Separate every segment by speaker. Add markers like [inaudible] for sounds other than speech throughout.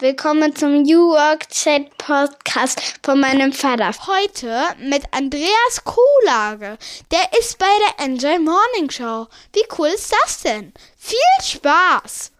Speaker 1: Willkommen zum New Work Chat Podcast von meinem Vater.
Speaker 2: Heute mit Andreas Kuhlage. Der ist bei der Enjoy Morning Show. Wie cool ist das denn? Viel Spaß!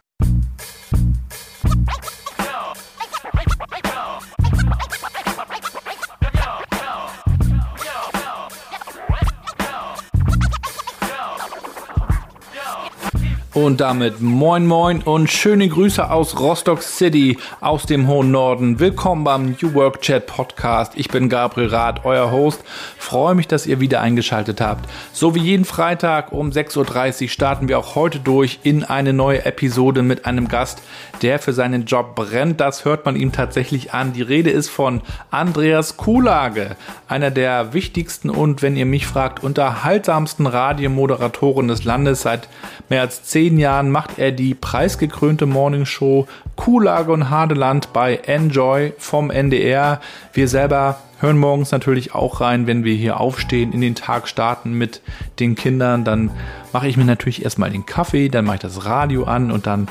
Speaker 3: Und damit moin moin und schöne Grüße aus Rostock City, aus dem hohen Norden. Willkommen beim New Work Chat Podcast. Ich bin Gabriel Rath, euer Host. Freue mich, dass ihr wieder eingeschaltet habt. So wie jeden Freitag um 6.30 Uhr starten wir auch heute durch in eine neue Episode mit einem Gast, der für seinen Job brennt. Das hört man ihm tatsächlich an. Die Rede ist von Andreas Kuhlage, einer der wichtigsten und, wenn ihr mich fragt, unterhaltsamsten Radiomoderatoren des Landes seit mehr als zehn zehn Jahren macht er die preisgekrönte Morningshow Kuhlage und Hadeland bei Enjoy vom NDR. Wir selber hören morgens natürlich auch rein, wenn wir hier aufstehen, in den Tag starten mit den Kindern. Dann mache ich mir natürlich erstmal den Kaffee, dann mache ich das Radio an und dann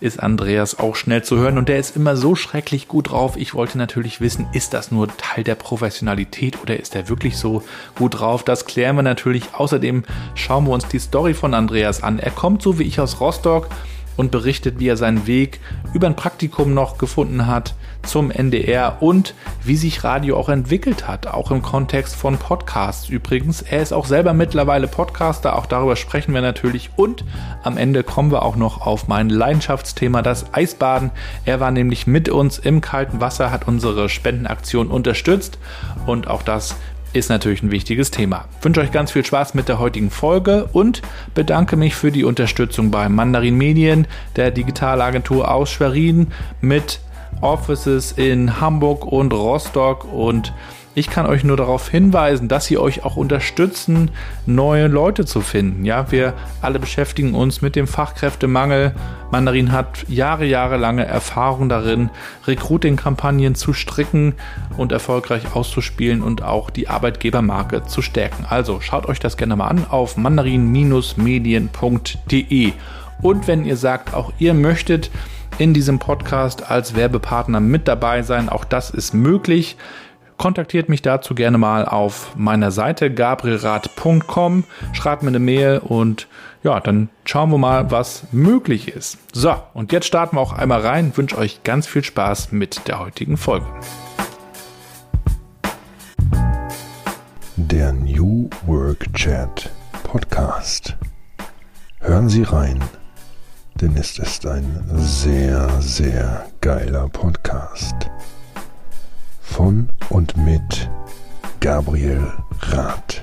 Speaker 3: ist Andreas auch schnell zu hören und der ist immer so schrecklich gut drauf. Ich wollte natürlich wissen, ist das nur Teil der Professionalität oder ist er wirklich so gut drauf? Das klären wir natürlich. Außerdem schauen wir uns die Story von Andreas an. Er kommt so wie ich aus Rostock und berichtet, wie er seinen Weg über ein Praktikum noch gefunden hat zum NDR und wie sich Radio auch entwickelt hat, auch im Kontext von Podcasts übrigens. Er ist auch selber mittlerweile Podcaster, auch darüber sprechen wir natürlich und am Ende kommen wir auch noch auf mein Leidenschaftsthema, das Eisbaden. Er war nämlich mit uns im kalten Wasser, hat unsere Spendenaktion unterstützt und auch das ist natürlich ein wichtiges Thema. Ich wünsche euch ganz viel Spaß mit der heutigen Folge und bedanke mich für die Unterstützung bei Mandarin Medien, der Digitalagentur aus Schwerin mit Offices in Hamburg und Rostock und ich kann euch nur darauf hinweisen, dass sie euch auch unterstützen, neue Leute zu finden. Ja, wir alle beschäftigen uns mit dem Fachkräftemangel. Mandarin hat Jahre, jahrelange Erfahrung darin, Recruiting-Kampagnen zu stricken und erfolgreich auszuspielen und auch die Arbeitgebermarke zu stärken. Also schaut euch das gerne mal an auf mandarin-medien.de. Und wenn ihr sagt, auch ihr möchtet in diesem Podcast als Werbepartner mit dabei sein, auch das ist möglich kontaktiert mich dazu gerne mal auf meiner Seite gabrielrad.com, schreibt mir eine Mail und ja, dann schauen wir mal, was möglich ist. So, und jetzt starten wir auch einmal rein. wünsche euch ganz viel Spaß mit der heutigen Folge.
Speaker 4: Der New Work Chat Podcast. Hören Sie rein, denn es ist ein sehr, sehr geiler Podcast von und mit Gabriel Rath.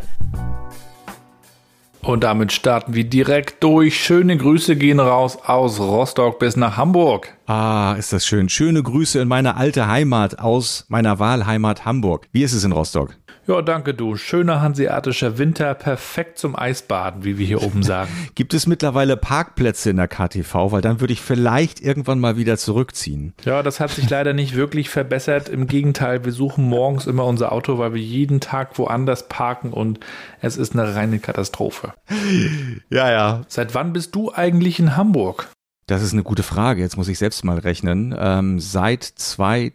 Speaker 3: Und damit starten wir direkt durch. Schöne Grüße gehen raus aus Rostock bis nach Hamburg.
Speaker 5: Ah, ist das schön. Schöne Grüße in meine alte Heimat aus meiner Wahlheimat Hamburg. Wie ist es in Rostock?
Speaker 3: Ja, danke du. Schöner hanseatischer Winter, perfekt zum Eisbaden, wie wir hier oben [laughs] sagen.
Speaker 5: Gibt es mittlerweile Parkplätze in der KTV? Weil dann würde ich vielleicht irgendwann mal wieder zurückziehen.
Speaker 3: Ja, das hat sich leider nicht wirklich verbessert. Im Gegenteil, wir suchen morgens immer unser Auto, weil wir jeden Tag woanders parken und es ist eine reine Katastrophe.
Speaker 5: Ja, ja.
Speaker 3: Seit wann bist du eigentlich in Hamburg?
Speaker 5: Das ist eine gute Frage. Jetzt muss ich selbst mal rechnen. Ähm, seit zwei,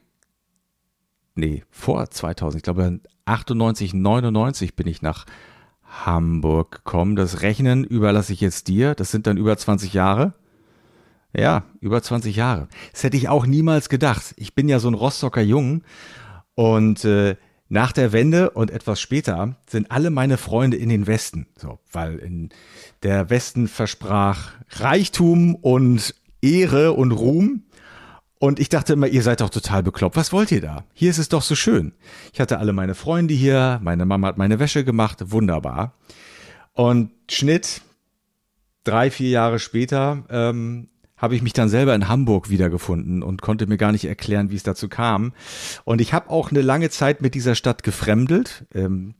Speaker 5: nee, vor 2000, ich glaube 98, 99 bin ich nach Hamburg gekommen. Das Rechnen überlasse ich jetzt dir. Das sind dann über 20 Jahre. Ja, über 20 Jahre. Das hätte ich auch niemals gedacht. Ich bin ja so ein Rostocker Jung und äh, nach der Wende und etwas später sind alle meine Freunde in den Westen. So, weil in der Westen versprach Reichtum und Ehre und Ruhm. Und ich dachte immer, ihr seid doch total bekloppt. Was wollt ihr da? Hier ist es doch so schön. Ich hatte alle meine Freunde hier, meine Mama hat meine Wäsche gemacht, wunderbar. Und Schnitt, drei, vier Jahre später, ähm, habe ich mich dann selber in Hamburg wiedergefunden und konnte mir gar nicht erklären, wie es dazu kam. Und ich habe auch eine lange Zeit mit dieser Stadt gefremdelt. Ähm,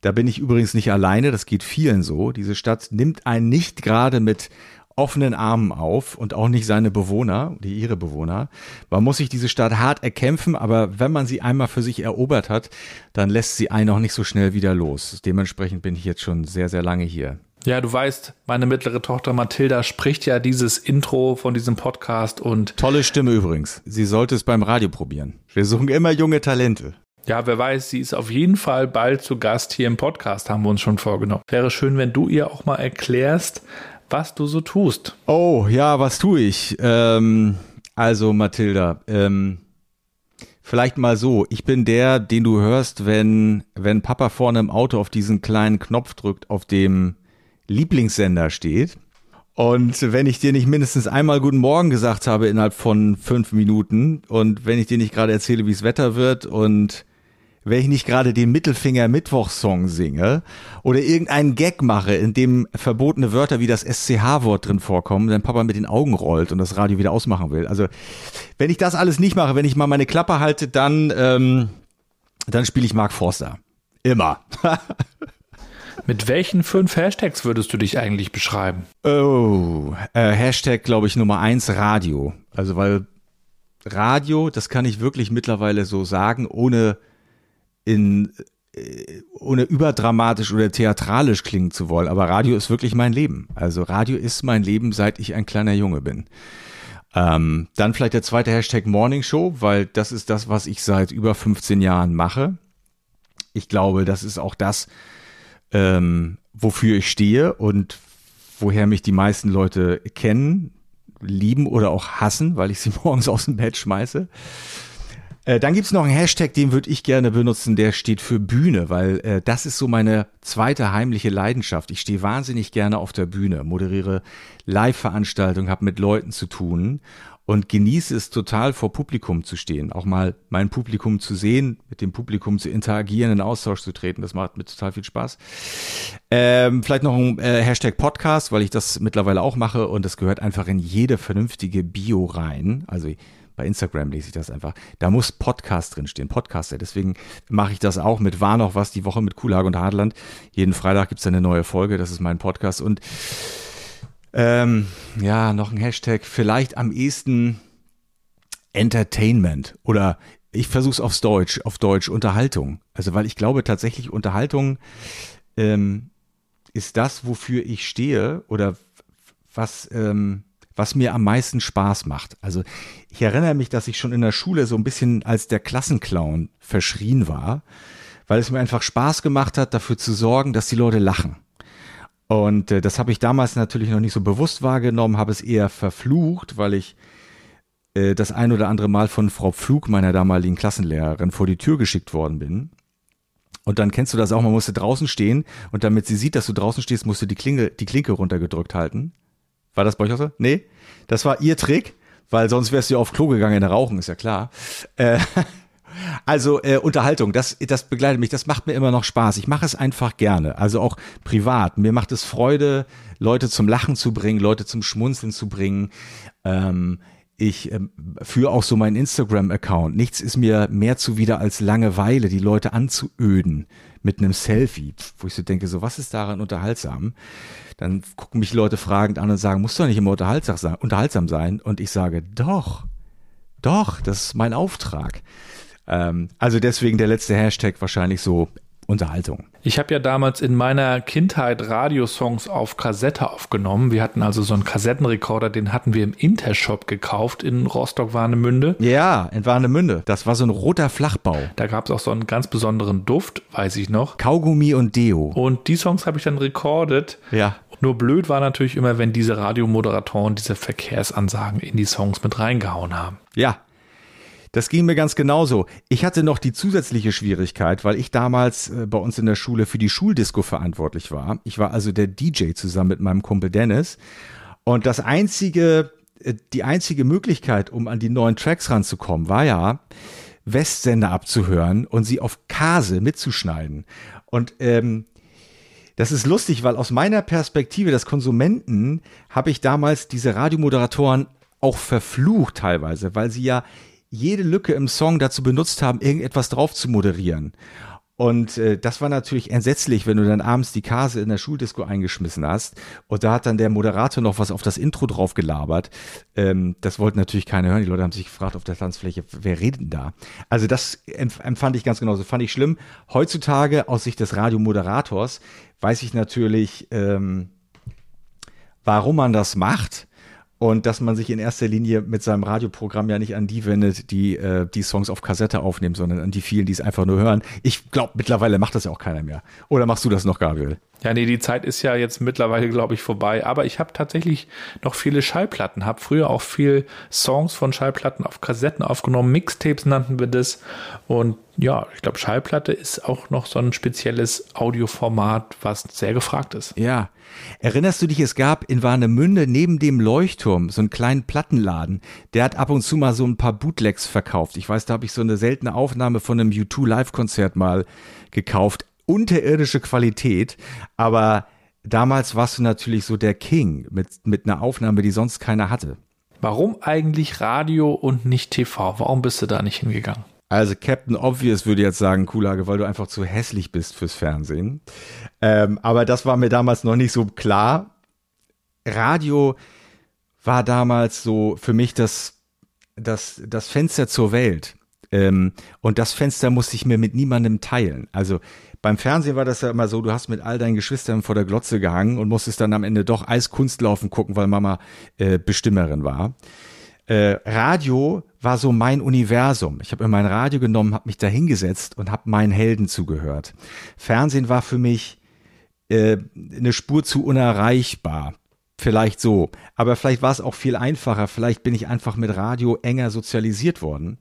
Speaker 5: da bin ich übrigens nicht alleine, das geht vielen so. Diese Stadt nimmt einen nicht gerade mit offenen Armen auf und auch nicht seine Bewohner, die ihre Bewohner. Man muss sich diese Stadt hart erkämpfen, aber wenn man sie einmal für sich erobert hat, dann lässt sie einen auch nicht so schnell wieder los. Dementsprechend bin ich jetzt schon sehr, sehr lange hier.
Speaker 3: Ja, du weißt, meine mittlere Tochter Mathilda spricht ja dieses Intro von diesem Podcast und
Speaker 5: Tolle Stimme übrigens. Sie sollte es beim Radio probieren. Wir suchen immer junge Talente.
Speaker 3: ja, wer weiß, sie ist auf jeden Fall bald zu Gast hier im Podcast, haben wir uns schon vorgenommen. Wäre schön, wenn du ihr auch mal erklärst, was du so tust.
Speaker 5: Oh, ja, was tue ich? Ähm, also, Mathilda, ähm, vielleicht mal so. Ich bin der, den du hörst, wenn, wenn Papa vorne im Auto auf diesen kleinen Knopf drückt, auf dem Lieblingssender steht. Und wenn ich dir nicht mindestens einmal Guten Morgen gesagt habe innerhalb von fünf Minuten und wenn ich dir nicht gerade erzähle, wie es Wetter wird und wenn ich nicht gerade den Mittelfinger Mittwochsong singe oder irgendeinen Gag mache, in dem verbotene Wörter wie das SCH-Wort drin vorkommen, dann Papa mit den Augen rollt und das Radio wieder ausmachen will. Also wenn ich das alles nicht mache, wenn ich mal meine Klappe halte, dann, ähm, dann spiele ich Mark Forster. Immer. [laughs]
Speaker 3: Mit welchen fünf Hashtags würdest du dich eigentlich beschreiben?
Speaker 5: Oh, äh, Hashtag, glaube ich, Nummer eins Radio. Also weil Radio, das kann ich wirklich mittlerweile so sagen, ohne in äh, ohne überdramatisch oder theatralisch klingen zu wollen, aber Radio ist wirklich mein Leben. Also Radio ist mein Leben, seit ich ein kleiner Junge bin. Ähm, dann vielleicht der zweite Hashtag Morning Show, weil das ist das, was ich seit über 15 Jahren mache. Ich glaube, das ist auch das, ähm, wofür ich stehe und woher mich die meisten Leute kennen, lieben oder auch hassen, weil ich sie [laughs] morgens aus dem Bett schmeiße. Äh, dann gibt's noch einen Hashtag, den würde ich gerne benutzen, der steht für Bühne, weil äh, das ist so meine zweite heimliche Leidenschaft. Ich stehe wahnsinnig gerne auf der Bühne, moderiere Live-Veranstaltungen, habe mit Leuten zu tun und genieße es total vor Publikum zu stehen, auch mal mein Publikum zu sehen, mit dem Publikum zu interagieren, in Austausch zu treten. Das macht mir total viel Spaß. Ähm, vielleicht noch ein äh, Hashtag Podcast, weil ich das mittlerweile auch mache und das gehört einfach in jede vernünftige Bio rein. Also bei Instagram lese ich das einfach. Da muss Podcast drinstehen, Podcaster. Deswegen mache ich das auch mit War noch was die Woche mit Kuhlage und Hartland. Jeden Freitag gibt's eine neue Folge, das ist mein Podcast. Und ähm, ja, noch ein Hashtag, vielleicht am ehesten Entertainment oder ich versuche es aufs Deutsch, auf Deutsch Unterhaltung. Also weil ich glaube tatsächlich Unterhaltung ähm, ist das, wofür ich stehe oder was ähm, was mir am meisten Spaß macht. Also ich erinnere mich, dass ich schon in der Schule so ein bisschen als der Klassenclown verschrien war, weil es mir einfach Spaß gemacht hat, dafür zu sorgen, dass die Leute lachen. Und äh, das habe ich damals natürlich noch nicht so bewusst wahrgenommen, habe es eher verflucht, weil ich äh, das ein oder andere Mal von Frau Pflug, meiner damaligen Klassenlehrerin, vor die Tür geschickt worden bin. Und dann kennst du das auch, man musste draußen stehen und damit sie sieht, dass du draußen stehst, musst du die Klinke, die Klinke runtergedrückt halten. War das bei euch auch so? Nee? Das war ihr Trick, weil sonst wärst du ja auf Klo gegangen in Rauchen, ist ja klar. Äh, [laughs] also äh, Unterhaltung, das, das begleitet mich, das macht mir immer noch Spaß. Ich mache es einfach gerne, also auch privat. Mir macht es Freude, Leute zum Lachen zu bringen, Leute zum Schmunzeln zu bringen. Ähm, ich ähm, führe auch so meinen Instagram-Account. Nichts ist mir mehr zuwider als Langeweile, die Leute anzuöden mit einem Selfie, wo ich so denke, so was ist daran unterhaltsam? Dann gucken mich Leute fragend an und sagen, muss doch nicht immer unterhaltsam sein, unterhaltsam sein. Und ich sage, doch, doch, das ist mein Auftrag. Ähm, also deswegen der letzte Hashtag wahrscheinlich so Unterhaltung.
Speaker 3: Ich habe ja damals in meiner Kindheit Radiosongs auf Kassette aufgenommen. Wir hatten also so einen Kassettenrekorder, den hatten wir im Intershop gekauft in Rostock-Warnemünde.
Speaker 5: Ja, in Warnemünde. Das war so ein roter Flachbau.
Speaker 3: Da gab es auch so einen ganz besonderen Duft, weiß ich noch.
Speaker 5: Kaugummi und Deo.
Speaker 3: Und die Songs habe ich dann rekordet.
Speaker 5: Ja.
Speaker 3: Nur blöd war natürlich immer, wenn diese Radiomoderatoren diese Verkehrsansagen in die Songs mit reingehauen haben.
Speaker 5: Ja, das ging mir ganz genauso. Ich hatte noch die zusätzliche Schwierigkeit, weil ich damals äh, bei uns in der Schule für die Schuldisco verantwortlich war. Ich war also der DJ zusammen mit meinem Kumpel Dennis. Und das einzige, äh, die einzige Möglichkeit, um an die neuen Tracks ranzukommen, war ja, Westsender abzuhören und sie auf Kase mitzuschneiden. Und ähm, das ist lustig, weil aus meiner Perspektive des Konsumenten habe ich damals diese Radiomoderatoren auch verflucht teilweise, weil sie ja jede Lücke im Song dazu benutzt haben, irgendetwas drauf zu moderieren. Und äh, das war natürlich entsetzlich, wenn du dann abends die Kase in der Schuldisco eingeschmissen hast und da hat dann der Moderator noch was auf das Intro drauf gelabert. Ähm, das wollten natürlich keiner hören. Die Leute haben sich gefragt auf der Tanzfläche, wer redet denn da? Also das empfand ich ganz genauso, fand ich schlimm. Heutzutage aus Sicht des Radiomoderators weiß ich natürlich, ähm, warum man das macht und dass man sich in erster Linie mit seinem Radioprogramm ja nicht an die wendet, die äh, die Songs auf Kassette aufnehmen, sondern an die vielen, die es einfach nur hören. Ich glaube, mittlerweile macht das ja auch keiner mehr. Oder machst du das noch, Gabriel?
Speaker 3: Ja, nee, die Zeit ist ja jetzt mittlerweile, glaube ich, vorbei. Aber ich habe tatsächlich noch viele Schallplatten, habe früher auch viel Songs von Schallplatten auf Kassetten aufgenommen. Mixtapes nannten wir das. Und ja, ich glaube, Schallplatte ist auch noch so ein spezielles Audioformat, was sehr gefragt ist.
Speaker 5: Ja. Erinnerst du dich, es gab in Warnemünde neben dem Leuchtturm so einen kleinen Plattenladen. Der hat ab und zu mal so ein paar Bootlegs verkauft. Ich weiß, da habe ich so eine seltene Aufnahme von einem U2 Live-Konzert mal gekauft unterirdische Qualität, aber damals warst du natürlich so der King mit, mit einer Aufnahme, die sonst keiner hatte.
Speaker 3: Warum eigentlich Radio und nicht TV? Warum bist du da nicht hingegangen?
Speaker 5: Also Captain Obvious würde jetzt sagen, Kulage, weil du einfach zu hässlich bist fürs Fernsehen. Ähm, aber das war mir damals noch nicht so klar. Radio war damals so für mich das, das, das Fenster zur Welt. Ähm, und das Fenster musste ich mir mit niemandem teilen. Also beim Fernsehen war das ja immer so, du hast mit all deinen Geschwistern vor der Glotze gehangen und musstest dann am Ende doch Eiskunstlaufen gucken, weil Mama äh, Bestimmerin war. Äh, Radio war so mein Universum. Ich habe mir mein Radio genommen, habe mich da hingesetzt und habe meinen Helden zugehört. Fernsehen war für mich äh, eine Spur zu unerreichbar. Vielleicht so. Aber vielleicht war es auch viel einfacher. Vielleicht bin ich einfach mit Radio enger sozialisiert worden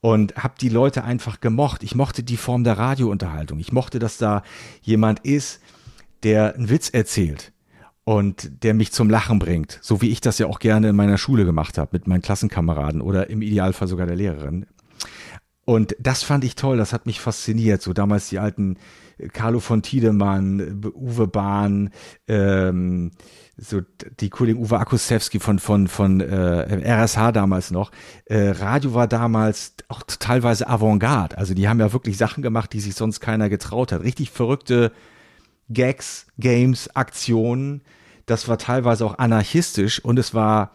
Speaker 5: und habe die Leute einfach gemocht. Ich mochte die Form der Radiounterhaltung. Ich mochte, dass da jemand ist, der einen Witz erzählt und der mich zum Lachen bringt, so wie ich das ja auch gerne in meiner Schule gemacht habe mit meinen Klassenkameraden oder im Idealfall sogar der Lehrerin. Und das fand ich toll, das hat mich fasziniert. So damals die alten Carlo von Tiedemann, Uwe Bahn, ähm, so die Kollegen Uwe Akusewski von von von äh, RSH damals noch. Äh, Radio war damals auch teilweise Avantgarde. Also die haben ja wirklich Sachen gemacht, die sich sonst keiner getraut hat. Richtig verrückte Gags, Games, Aktionen. Das war teilweise auch anarchistisch und es war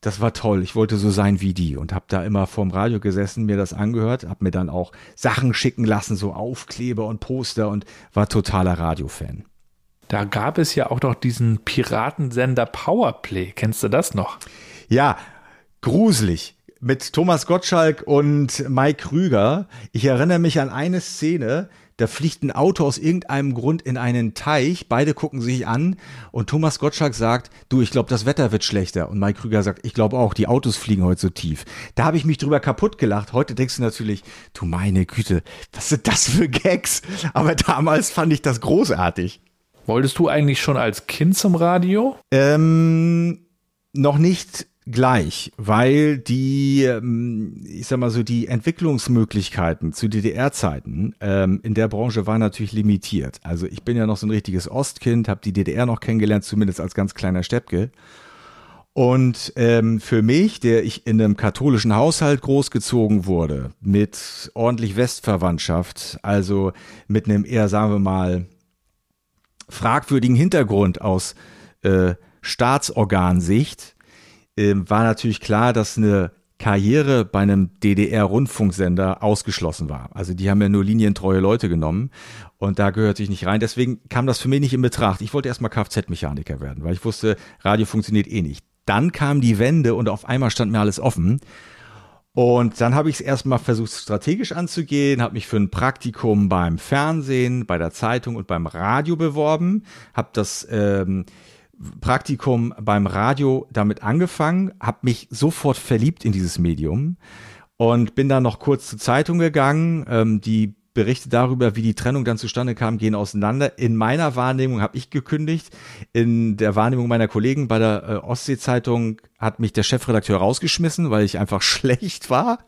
Speaker 5: das war toll. Ich wollte so sein wie die und habe da immer vorm Radio gesessen, mir das angehört, habe mir dann auch Sachen schicken lassen, so Aufkleber und Poster und war totaler Radiofan.
Speaker 3: Da gab es ja auch noch diesen Piratensender Powerplay. Kennst du das noch?
Speaker 5: Ja, gruselig. Mit Thomas Gottschalk und Mike Krüger. Ich erinnere mich an eine Szene, da fliegt ein Auto aus irgendeinem Grund in einen Teich, beide gucken sich an und Thomas Gottschalk sagt, du, ich glaube, das Wetter wird schlechter. Und Mike Krüger sagt, ich glaube auch, die Autos fliegen heute so tief. Da habe ich mich drüber kaputt gelacht. Heute denkst du natürlich, du meine Güte, was sind das für Gags? Aber damals fand ich das großartig.
Speaker 3: Wolltest du eigentlich schon als Kind zum Radio?
Speaker 5: Ähm, noch nicht gleich, weil die, ähm, ich sag mal so, die Entwicklungsmöglichkeiten zu DDR-Zeiten ähm, in der Branche waren natürlich limitiert. Also ich bin ja noch so ein richtiges Ostkind, habe die DDR noch kennengelernt, zumindest als ganz kleiner Steppke. Und ähm, für mich, der ich in einem katholischen Haushalt großgezogen wurde, mit ordentlich Westverwandtschaft, also mit einem eher, sagen wir mal, fragwürdigen Hintergrund aus äh, Staatsorgansicht, äh, war natürlich klar, dass eine Karriere bei einem DDR-Rundfunksender ausgeschlossen war. Also die haben ja nur linientreue Leute genommen und da gehörte ich nicht rein. Deswegen kam das für mich nicht in Betracht. Ich wollte erstmal Kfz-Mechaniker werden, weil ich wusste, Radio funktioniert eh nicht. Dann kam die Wende und auf einmal stand mir alles offen. Und dann habe ich es erstmal versucht, strategisch anzugehen, habe mich für ein Praktikum beim Fernsehen, bei der Zeitung und beim Radio beworben, habe das ähm, Praktikum beim Radio damit angefangen, habe mich sofort verliebt in dieses Medium und bin dann noch kurz zur Zeitung gegangen. Ähm, die Berichte darüber, wie die Trennung dann zustande kam, gehen auseinander. In meiner Wahrnehmung habe ich gekündigt. In der Wahrnehmung meiner Kollegen bei der äh, Ostsee-Zeitung hat mich der Chefredakteur rausgeschmissen, weil ich einfach [laughs] schlecht war.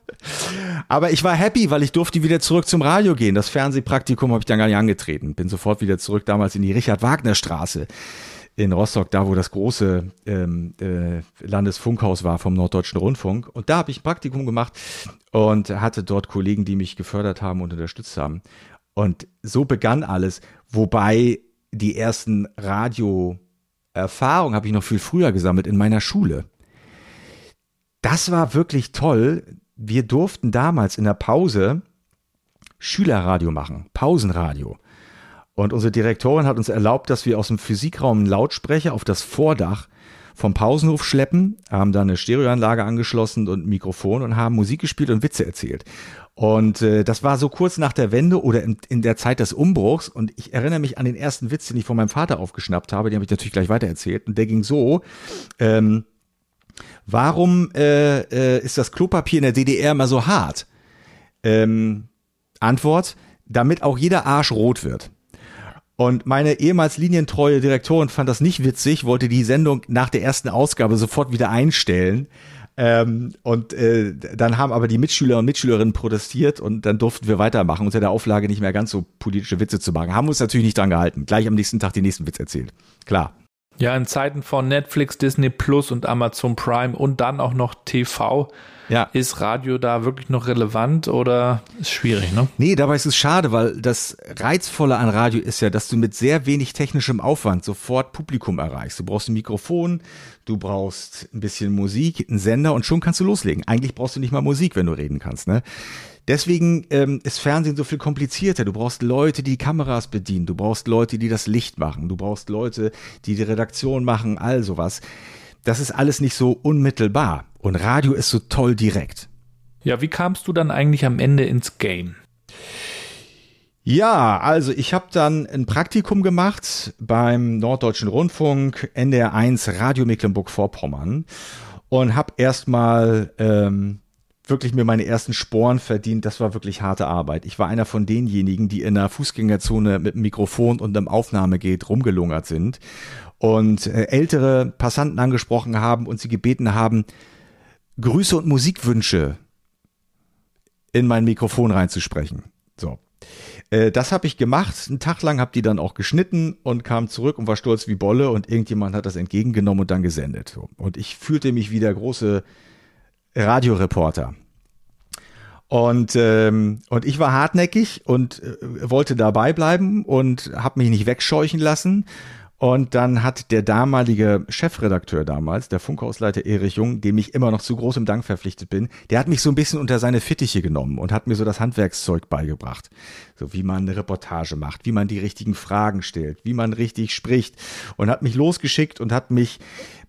Speaker 5: Aber ich war happy, weil ich durfte wieder zurück zum Radio gehen. Das Fernsehpraktikum habe ich dann gar nicht angetreten. Bin sofort wieder zurück damals in die Richard-Wagner-Straße in Rostock, da wo das große ähm, äh, Landesfunkhaus war vom Norddeutschen Rundfunk. Und da habe ich ein Praktikum gemacht und hatte dort Kollegen, die mich gefördert haben und unterstützt haben. Und so begann alles, wobei die ersten Radioerfahrungen habe ich noch viel früher gesammelt in meiner Schule. Das war wirklich toll. Wir durften damals in der Pause Schülerradio machen, Pausenradio. Und unsere Direktorin hat uns erlaubt, dass wir aus dem Physikraum einen Lautsprecher auf das Vordach vom Pausenhof schleppen, haben da eine Stereoanlage angeschlossen und Mikrofon und haben Musik gespielt und Witze erzählt. Und äh, das war so kurz nach der Wende oder in, in der Zeit des Umbruchs. Und ich erinnere mich an den ersten Witz, den ich von meinem Vater aufgeschnappt habe. Den habe ich natürlich gleich weitererzählt. Und der ging so, ähm, warum äh, äh, ist das Klopapier in der DDR immer so hart? Ähm, Antwort, damit auch jeder Arsch rot wird. Und meine ehemals linientreue Direktorin fand das nicht witzig, wollte die Sendung nach der ersten Ausgabe sofort wieder einstellen. Ähm, und äh, dann haben aber die Mitschüler und Mitschülerinnen protestiert und dann durften wir weitermachen, unter der Auflage nicht mehr ganz so politische Witze zu machen. Haben uns natürlich nicht dran gehalten. Gleich am nächsten Tag den nächsten Witz erzählt. Klar.
Speaker 3: Ja, in Zeiten von Netflix, Disney Plus und Amazon Prime und dann auch noch TV ja. Ist Radio da wirklich noch relevant oder ist schwierig, ne?
Speaker 5: Nee, dabei ist es schade, weil das Reizvolle an Radio ist ja, dass du mit sehr wenig technischem Aufwand sofort Publikum erreichst. Du brauchst ein Mikrofon, du brauchst ein bisschen Musik, einen Sender und schon kannst du loslegen. Eigentlich brauchst du nicht mal Musik, wenn du reden kannst, ne? Deswegen ähm, ist Fernsehen so viel komplizierter. Du brauchst Leute, die Kameras bedienen. Du brauchst Leute, die das Licht machen. Du brauchst Leute, die die Redaktion machen, all sowas das ist alles nicht so unmittelbar. Und Radio ist so toll direkt.
Speaker 3: Ja, wie kamst du dann eigentlich am Ende ins Game?
Speaker 5: Ja, also ich habe dann ein Praktikum gemacht beim Norddeutschen Rundfunk NDR 1 Radio Mecklenburg-Vorpommern und habe erstmal ähm, wirklich mir meine ersten Sporen verdient. Das war wirklich harte Arbeit. Ich war einer von denjenigen, die in der Fußgängerzone mit einem Mikrofon und einem Aufnahmegerät rumgelungert sind und äh, ältere Passanten angesprochen haben und sie gebeten haben, Grüße und Musikwünsche in mein Mikrofon reinzusprechen. So. Äh, das habe ich gemacht. Einen Tag lang habe die dann auch geschnitten und kam zurück und war stolz wie Bolle und irgendjemand hat das entgegengenommen und dann gesendet. Und ich fühlte mich wie der große Radioreporter. Und, ähm, und ich war hartnäckig und äh, wollte dabei bleiben und habe mich nicht wegscheuchen lassen und dann hat der damalige Chefredakteur damals, der Funkhausleiter Erich Jung, dem ich immer noch zu großem Dank verpflichtet bin, der hat mich so ein bisschen unter seine Fittiche genommen und hat mir so das Handwerkszeug beigebracht. So wie man eine Reportage macht, wie man die richtigen Fragen stellt, wie man richtig spricht und hat mich losgeschickt und hat mich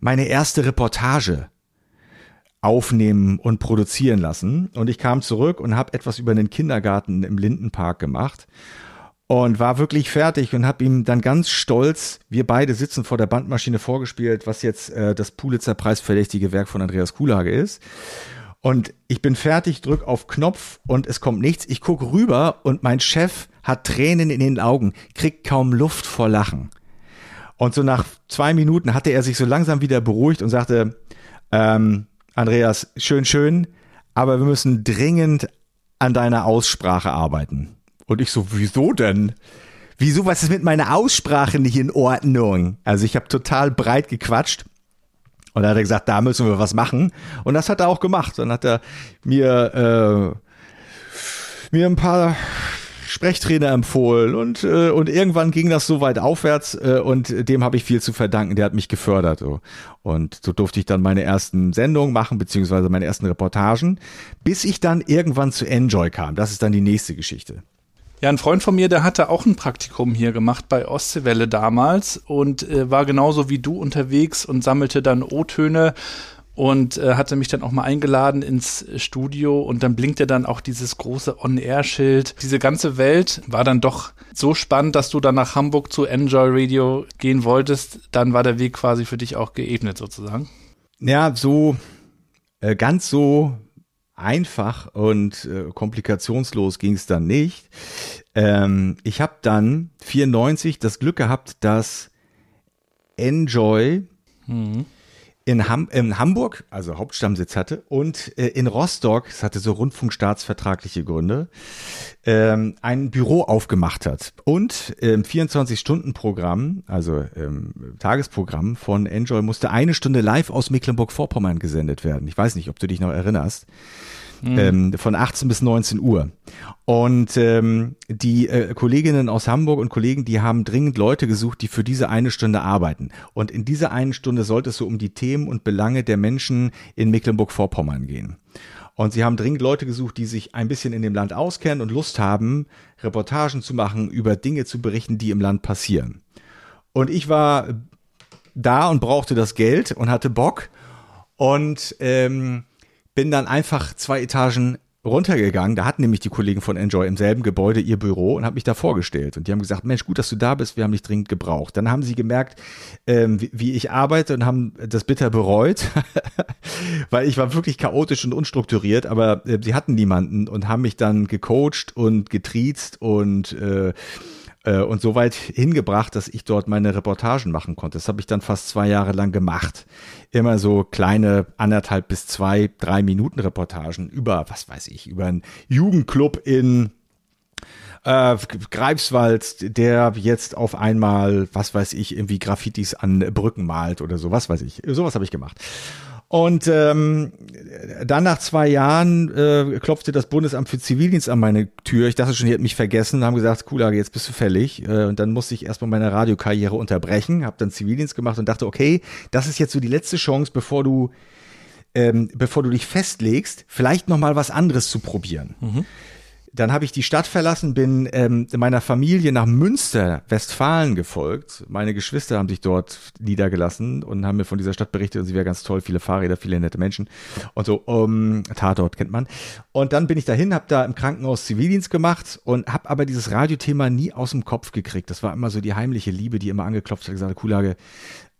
Speaker 5: meine erste Reportage aufnehmen und produzieren lassen. Und ich kam zurück und habe etwas über den Kindergarten im Lindenpark gemacht und war wirklich fertig und habe ihm dann ganz stolz, wir beide sitzen vor der Bandmaschine vorgespielt, was jetzt äh, das Pulitzer-Preis verdächtige Werk von Andreas Kuhlage ist. Und ich bin fertig, drück auf Knopf und es kommt nichts. Ich gucke rüber und mein Chef hat Tränen in den Augen, kriegt kaum Luft vor Lachen. Und so nach zwei Minuten hatte er sich so langsam wieder beruhigt und sagte, ähm, Andreas, schön, schön, aber wir müssen dringend an deiner Aussprache arbeiten. Und ich so, wieso denn? Wieso, was ist mit meiner Aussprache nicht in Ordnung? Also ich habe total breit gequatscht. Und dann hat er gesagt, da müssen wir was machen. Und das hat er auch gemacht. Dann hat er mir, äh, mir ein paar Sprechtrainer empfohlen und, äh, und irgendwann ging das so weit aufwärts äh, und dem habe ich viel zu verdanken. Der hat mich gefördert. So. Und so durfte ich dann meine ersten Sendungen machen, beziehungsweise meine ersten Reportagen, bis ich dann irgendwann zu Enjoy kam. Das ist dann die nächste Geschichte.
Speaker 3: Ja, ein Freund von mir, der hatte auch ein Praktikum hier gemacht bei Ostseewelle damals und äh, war genauso wie du unterwegs und sammelte dann O-Töne und äh, hatte mich dann auch mal eingeladen ins Studio und dann blinkte dann auch dieses große On-Air-Schild. Diese ganze Welt war dann doch so spannend, dass du dann nach Hamburg zu Enjoy Radio gehen wolltest. Dann war der Weg quasi für dich auch geebnet sozusagen.
Speaker 5: Ja, so äh, ganz so einfach und äh, komplikationslos ging es dann nicht. Ähm, ich habe dann 94 das Glück gehabt, dass Enjoy mhm. In, Ham in Hamburg, also Hauptstammsitz hatte, und äh, in Rostock, es hatte so rundfunkstaatsvertragliche Gründe, ähm, ein Büro aufgemacht hat. Und im ähm, 24-Stunden-Programm, also ähm, Tagesprogramm von Enjoy, musste eine Stunde live aus Mecklenburg-Vorpommern gesendet werden. Ich weiß nicht, ob du dich noch erinnerst mhm. ähm, von 18 bis 19 Uhr. Und ähm, die äh, Kolleginnen aus Hamburg und Kollegen, die haben dringend Leute gesucht, die für diese eine Stunde arbeiten. Und in dieser einen Stunde sollte es so um die Themen und Belange der Menschen in Mecklenburg-Vorpommern gehen. Und sie haben dringend Leute gesucht, die sich ein bisschen in dem Land auskennen und Lust haben, Reportagen zu machen, über Dinge zu berichten, die im Land passieren. Und ich war da und brauchte das Geld und hatte Bock und ähm, bin dann einfach zwei Etagen runtergegangen. Da hatten nämlich die Kollegen von Enjoy im selben Gebäude ihr Büro und habe mich da vorgestellt. Und die haben gesagt, Mensch, gut, dass du da bist, wir haben dich dringend gebraucht. Dann haben sie gemerkt, ähm, wie, wie, ich arbeite und haben das bitter bereut, [laughs] weil ich war wirklich chaotisch und unstrukturiert, aber äh, sie hatten niemanden und haben mich dann gecoacht und getriezt und äh, äh, und so weit hingebracht, dass ich dort meine Reportagen machen konnte. Das habe ich dann fast zwei Jahre lang gemacht. Immer so kleine anderthalb bis zwei, drei Minuten Reportagen über, was weiß ich, über einen Jugendclub in äh, Greifswald, der jetzt auf einmal, was weiß ich, irgendwie Graffitis an Brücken malt oder so, was weiß ich. Sowas habe ich gemacht. Und ähm, dann nach zwei Jahren äh, klopfte das Bundesamt für Zivildienst an meine Tür. Ich dachte schon, die hätten mich vergessen, haben gesagt, cool, jetzt bist du fällig. Äh, und dann musste ich erstmal meine Radiokarriere unterbrechen, habe dann Zivildienst gemacht und dachte, okay, das ist jetzt so die letzte Chance, bevor du ähm, bevor du dich festlegst, vielleicht noch mal was anderes zu probieren. Mhm. Dann habe ich die Stadt verlassen, bin ähm, meiner Familie nach Münster, Westfalen gefolgt. Meine Geschwister haben sich dort niedergelassen und haben mir von dieser Stadt berichtet und sie wäre ganz toll, viele Fahrräder, viele nette Menschen und so. Um, Tatort kennt man. Und dann bin ich dahin, habe da im Krankenhaus Zivildienst gemacht und habe aber dieses Radiothema nie aus dem Kopf gekriegt. Das war immer so die heimliche Liebe, die immer angeklopft hat, gesagt, Kuhlage,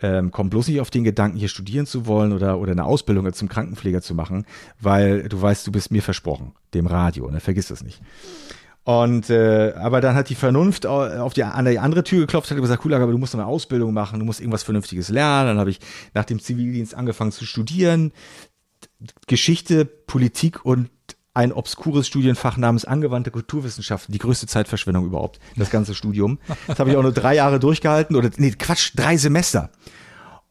Speaker 5: ähm, komm bloß nicht auf den Gedanken, hier studieren zu wollen oder, oder eine Ausbildung zum Krankenpfleger zu machen, weil du weißt, du bist mir versprochen, dem Radio, ne? vergiss das nicht. Und äh, aber dann hat die Vernunft auf die, an die andere Tür geklopft, hat gesagt, cool, aber du musst eine Ausbildung machen, du musst irgendwas Vernünftiges lernen. Dann habe ich nach dem Zivildienst angefangen zu studieren, Geschichte, Politik und ein obskures Studienfach namens angewandte Kulturwissenschaften, die größte Zeitverschwendung überhaupt, das ganze [laughs] Studium. Das habe ich auch nur drei Jahre durchgehalten oder nee, Quatsch, drei Semester.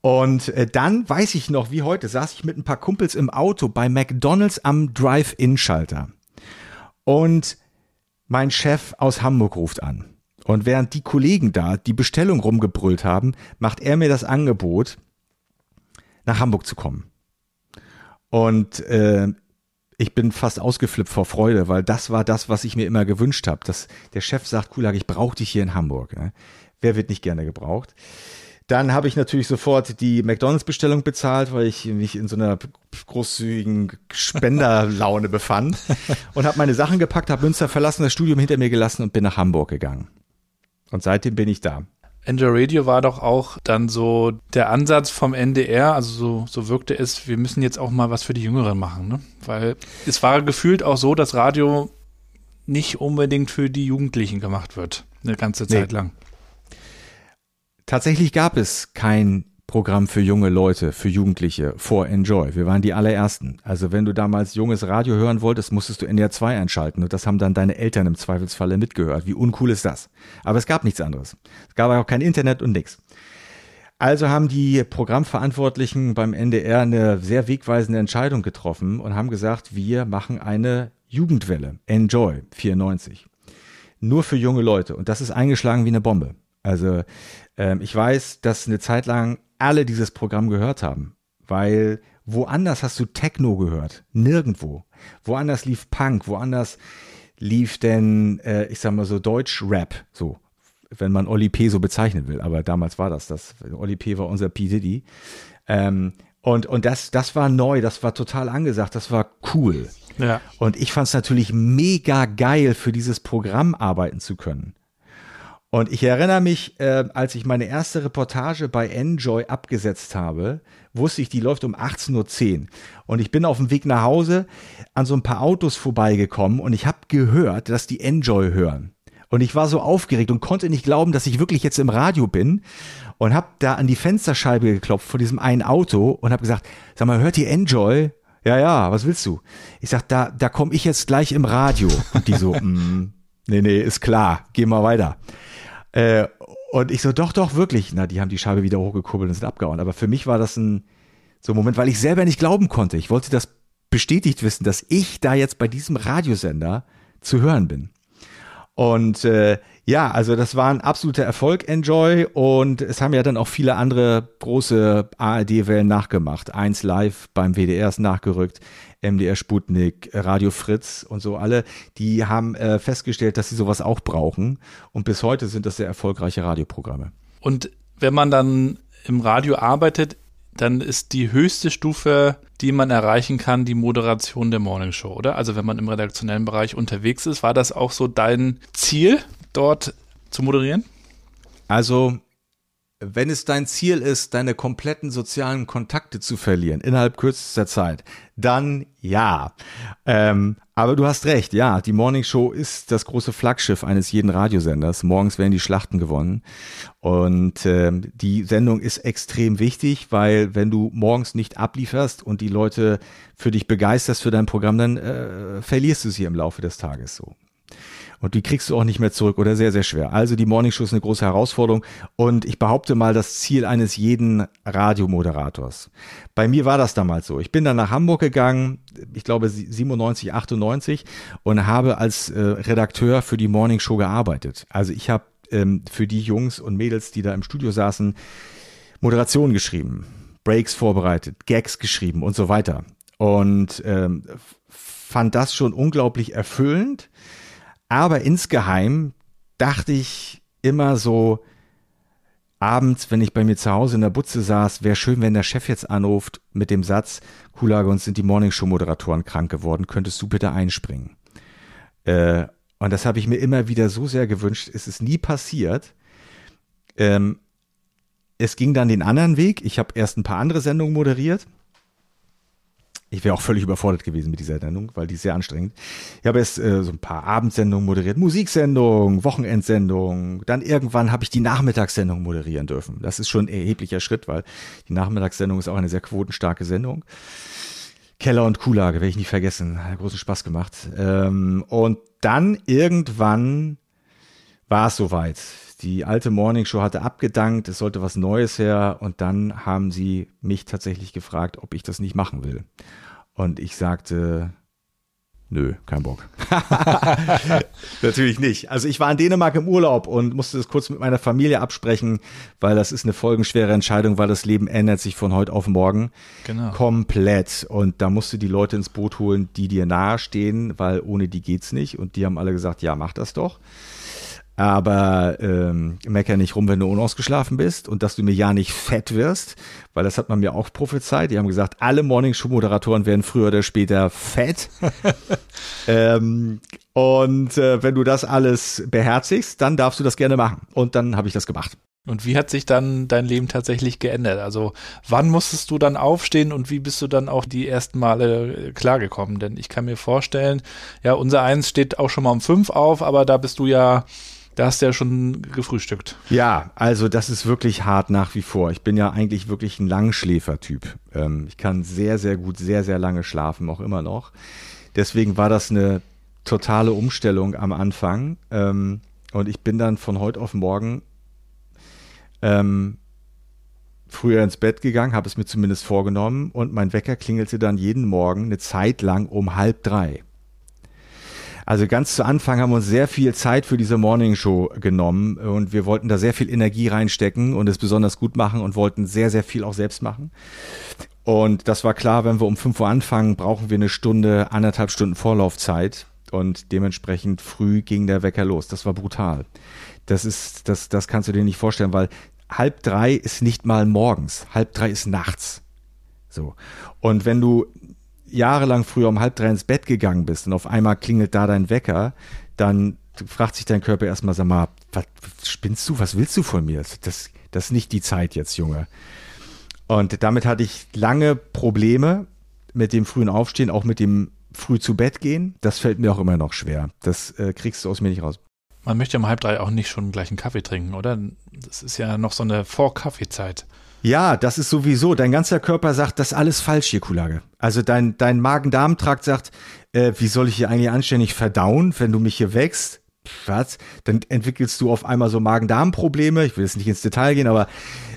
Speaker 5: Und äh, dann weiß ich noch, wie heute, saß ich mit ein paar Kumpels im Auto bei McDonalds am Drive-In-Schalter. Und mein Chef aus Hamburg ruft an. Und während die Kollegen da die Bestellung rumgebrüllt haben, macht er mir das Angebot, nach Hamburg zu kommen. Und äh, ich bin fast ausgeflippt vor Freude, weil das war das, was ich mir immer gewünscht habe. Dass der Chef sagt, Kulag, ich brauche dich hier in Hamburg. Ne? Wer wird nicht gerne gebraucht? Dann habe ich natürlich sofort die McDonalds-Bestellung bezahlt, weil ich mich in so einer großzügigen Spenderlaune befand [laughs] und habe meine Sachen gepackt, habe Münster verlassen, das Studium hinter mir gelassen und bin nach Hamburg gegangen. Und seitdem bin ich da.
Speaker 3: Enjoy Radio war doch auch dann so der Ansatz vom NDR, also so, so wirkte es, wir müssen jetzt auch mal was für die Jüngeren machen, ne? Weil es war gefühlt auch so, dass Radio nicht unbedingt für die Jugendlichen gemacht wird, eine ganze Zeit nee. lang.
Speaker 5: Tatsächlich gab es kein Programm für junge Leute, für Jugendliche vor Enjoy. Wir waren die allerersten. Also wenn du damals junges Radio hören wolltest, musstest du NDR 2 einschalten und das haben dann deine Eltern im Zweifelsfalle mitgehört. Wie uncool ist das? Aber es gab nichts anderes. Es gab auch kein Internet und nichts. Also haben die Programmverantwortlichen beim NDR eine sehr wegweisende Entscheidung getroffen und haben gesagt, wir machen eine Jugendwelle. Enjoy 94. Nur für junge Leute. Und das ist eingeschlagen wie eine Bombe. Also ähm, ich weiß, dass eine Zeit lang alle dieses Programm gehört haben, weil woanders hast du Techno gehört, nirgendwo. Woanders lief Punk, woanders lief denn, äh, ich sag mal so Deutsch-Rap, so, wenn man Oli P. so bezeichnen will. Aber damals war das das. Oli P. war unser P. Diddy. Ähm, und, und das, das war neu, das war total angesagt, das war cool. Ja. Und ich fand es natürlich mega geil, für dieses Programm arbeiten zu können. Und ich erinnere mich, äh, als ich meine erste Reportage bei Enjoy abgesetzt habe, wusste ich, die läuft um 18.10 Uhr. Und ich bin auf dem Weg nach Hause an so ein paar Autos vorbeigekommen und ich habe gehört, dass die Enjoy hören. Und ich war so aufgeregt und konnte nicht glauben, dass ich wirklich jetzt im Radio bin und habe da an die Fensterscheibe geklopft von diesem einen Auto und habe gesagt, sag mal, hört ihr Enjoy? Ja, ja, was willst du? Ich sag, da, da komme ich jetzt gleich im Radio. Und die so, [laughs] mm, nee, nee, ist klar, geh mal weiter. Äh, und ich so, doch, doch, wirklich. Na, die haben die Scheibe wieder hochgekurbelt und sind abgehauen. Aber für mich war das ein so ein Moment, weil ich selber nicht glauben konnte. Ich wollte das bestätigt wissen, dass ich da jetzt bei diesem Radiosender zu hören bin. Und äh, ja, also das war ein absoluter Erfolg, Enjoy. Und es haben ja dann auch viele andere große ARD-Wellen nachgemacht. Eins live beim WDR ist nachgerückt. MDR Sputnik, Radio Fritz und so alle, die haben äh, festgestellt, dass sie sowas auch brauchen. Und bis heute sind das sehr erfolgreiche Radioprogramme.
Speaker 3: Und wenn man dann im Radio arbeitet, dann ist die höchste Stufe, die man erreichen kann, die Moderation der Morning Show, oder? Also wenn man im redaktionellen Bereich unterwegs ist, war das auch so dein Ziel, dort zu moderieren?
Speaker 5: Also wenn es dein Ziel ist, deine kompletten sozialen Kontakte zu verlieren innerhalb kürzester Zeit, dann ja. Ähm, aber du hast recht, ja, die Morning Show ist das große Flaggschiff eines jeden Radiosenders. Morgens werden die Schlachten gewonnen. Und ähm, die Sendung ist extrem wichtig, weil wenn du morgens nicht ablieferst und die Leute für dich begeisterst für dein Programm, dann äh, verlierst du sie im Laufe des Tages so. Und die kriegst du auch nicht mehr zurück oder sehr, sehr schwer. Also die Morning Show ist eine große Herausforderung und ich behaupte mal das Ziel eines jeden Radiomoderators. Bei mir war das damals so. Ich bin dann nach Hamburg gegangen, ich glaube 97, 98 und habe als äh, Redakteur für die Morning Show gearbeitet. Also ich habe ähm, für die Jungs und Mädels, die da im Studio saßen, Moderation geschrieben, Breaks vorbereitet, Gags geschrieben und so weiter. Und ähm, fand das schon unglaublich erfüllend aber insgeheim dachte ich immer so, abends, wenn ich bei mir zu Hause in der Butze saß, wäre schön, wenn der Chef jetzt anruft mit dem Satz, Kulage, uns sind die Morningshow-Moderatoren krank geworden, könntest du bitte einspringen? Äh, und das habe ich mir immer wieder so sehr gewünscht. Es ist nie passiert. Ähm, es ging dann den anderen Weg. Ich habe erst ein paar andere Sendungen moderiert ich wäre auch völlig überfordert gewesen mit dieser Sendung, weil die ist sehr anstrengend. Ich habe erst äh, so ein paar Abendsendungen moderiert, Musiksendungen, Wochenendsendungen. Dann irgendwann habe ich die Nachmittagssendung moderieren dürfen. Das ist schon ein erheblicher Schritt, weil die Nachmittagssendung ist auch eine sehr quotenstarke Sendung. Keller und Kuhlage, werde ich nicht vergessen. Hat großen Spaß gemacht. Ähm, und dann irgendwann war es soweit. Die alte Morning Show hatte abgedankt, es sollte was Neues her und dann haben sie mich tatsächlich gefragt, ob ich das nicht machen will. Und ich sagte, nö, kein Bock. [laughs] Natürlich nicht. Also ich war in Dänemark im Urlaub und musste das kurz mit meiner Familie absprechen, weil das ist eine folgenschwere Entscheidung, weil das Leben ändert sich von heute auf morgen. Genau. Komplett. Und da musst du die Leute ins Boot holen, die dir nahestehen, weil ohne die geht's nicht. Und die haben alle gesagt, ja, mach das doch. Aber ähm, mecker nicht rum, wenn du unausgeschlafen bist und dass du mir ja nicht fett wirst, weil das hat man mir auch prophezeit. Die haben gesagt, alle Morning-Show-Moderatoren werden früher oder später fett. [laughs] ähm, und äh, wenn du das alles beherzigst, dann darfst du das gerne machen. Und dann habe ich das gemacht.
Speaker 3: Und wie hat sich dann dein Leben tatsächlich geändert? Also wann musstest du dann aufstehen und wie bist du dann auch die ersten Male äh, klargekommen? Denn ich kann mir vorstellen, ja, unser Eins steht auch schon mal um fünf auf, aber da bist du ja da hast du ja schon gefrühstückt.
Speaker 5: Ja, also das ist wirklich hart nach wie vor. Ich bin ja eigentlich wirklich ein Langschläfertyp. Ähm, ich kann sehr, sehr gut, sehr, sehr lange schlafen, auch immer noch. Deswegen war das eine totale Umstellung am Anfang. Ähm, und ich bin dann von heute auf morgen ähm, früher ins Bett gegangen, habe es mir zumindest vorgenommen und mein Wecker klingelte dann jeden Morgen eine Zeit lang um halb drei. Also ganz zu Anfang haben wir uns sehr viel Zeit für diese Morning Show genommen und wir wollten da sehr viel Energie reinstecken und es besonders gut machen und wollten sehr, sehr viel auch selbst machen. Und das war klar, wenn wir um 5 Uhr anfangen, brauchen wir eine Stunde, anderthalb Stunden Vorlaufzeit. Und dementsprechend früh ging der Wecker los. Das war brutal. Das ist, das, das kannst du dir nicht vorstellen, weil halb drei ist nicht mal morgens. Halb drei ist nachts. So. Und wenn du jahrelang früher um halb drei ins Bett gegangen bist und auf einmal klingelt da dein Wecker, dann fragt sich dein Körper erstmal, sag mal, was spinnst du, was willst du von mir? Das, das ist nicht die Zeit jetzt, Junge. Und damit hatte ich lange Probleme mit dem frühen Aufstehen, auch mit dem früh zu Bett gehen. Das fällt mir auch immer noch schwer. Das äh, kriegst du aus mir nicht raus.
Speaker 3: Man möchte um halb drei auch nicht schon gleich einen Kaffee trinken, oder? Das ist ja noch so eine Vor-Kaffeezeit.
Speaker 5: Ja, das ist sowieso. Dein ganzer Körper sagt, das ist alles falsch hier, Kulage. Also dein, dein Magen-Darm-Trakt sagt, äh, wie soll ich hier eigentlich anständig verdauen, wenn du mich hier wächst? Was? Dann entwickelst du auf einmal so Magen-Darm-Probleme. Ich will jetzt nicht ins Detail gehen, aber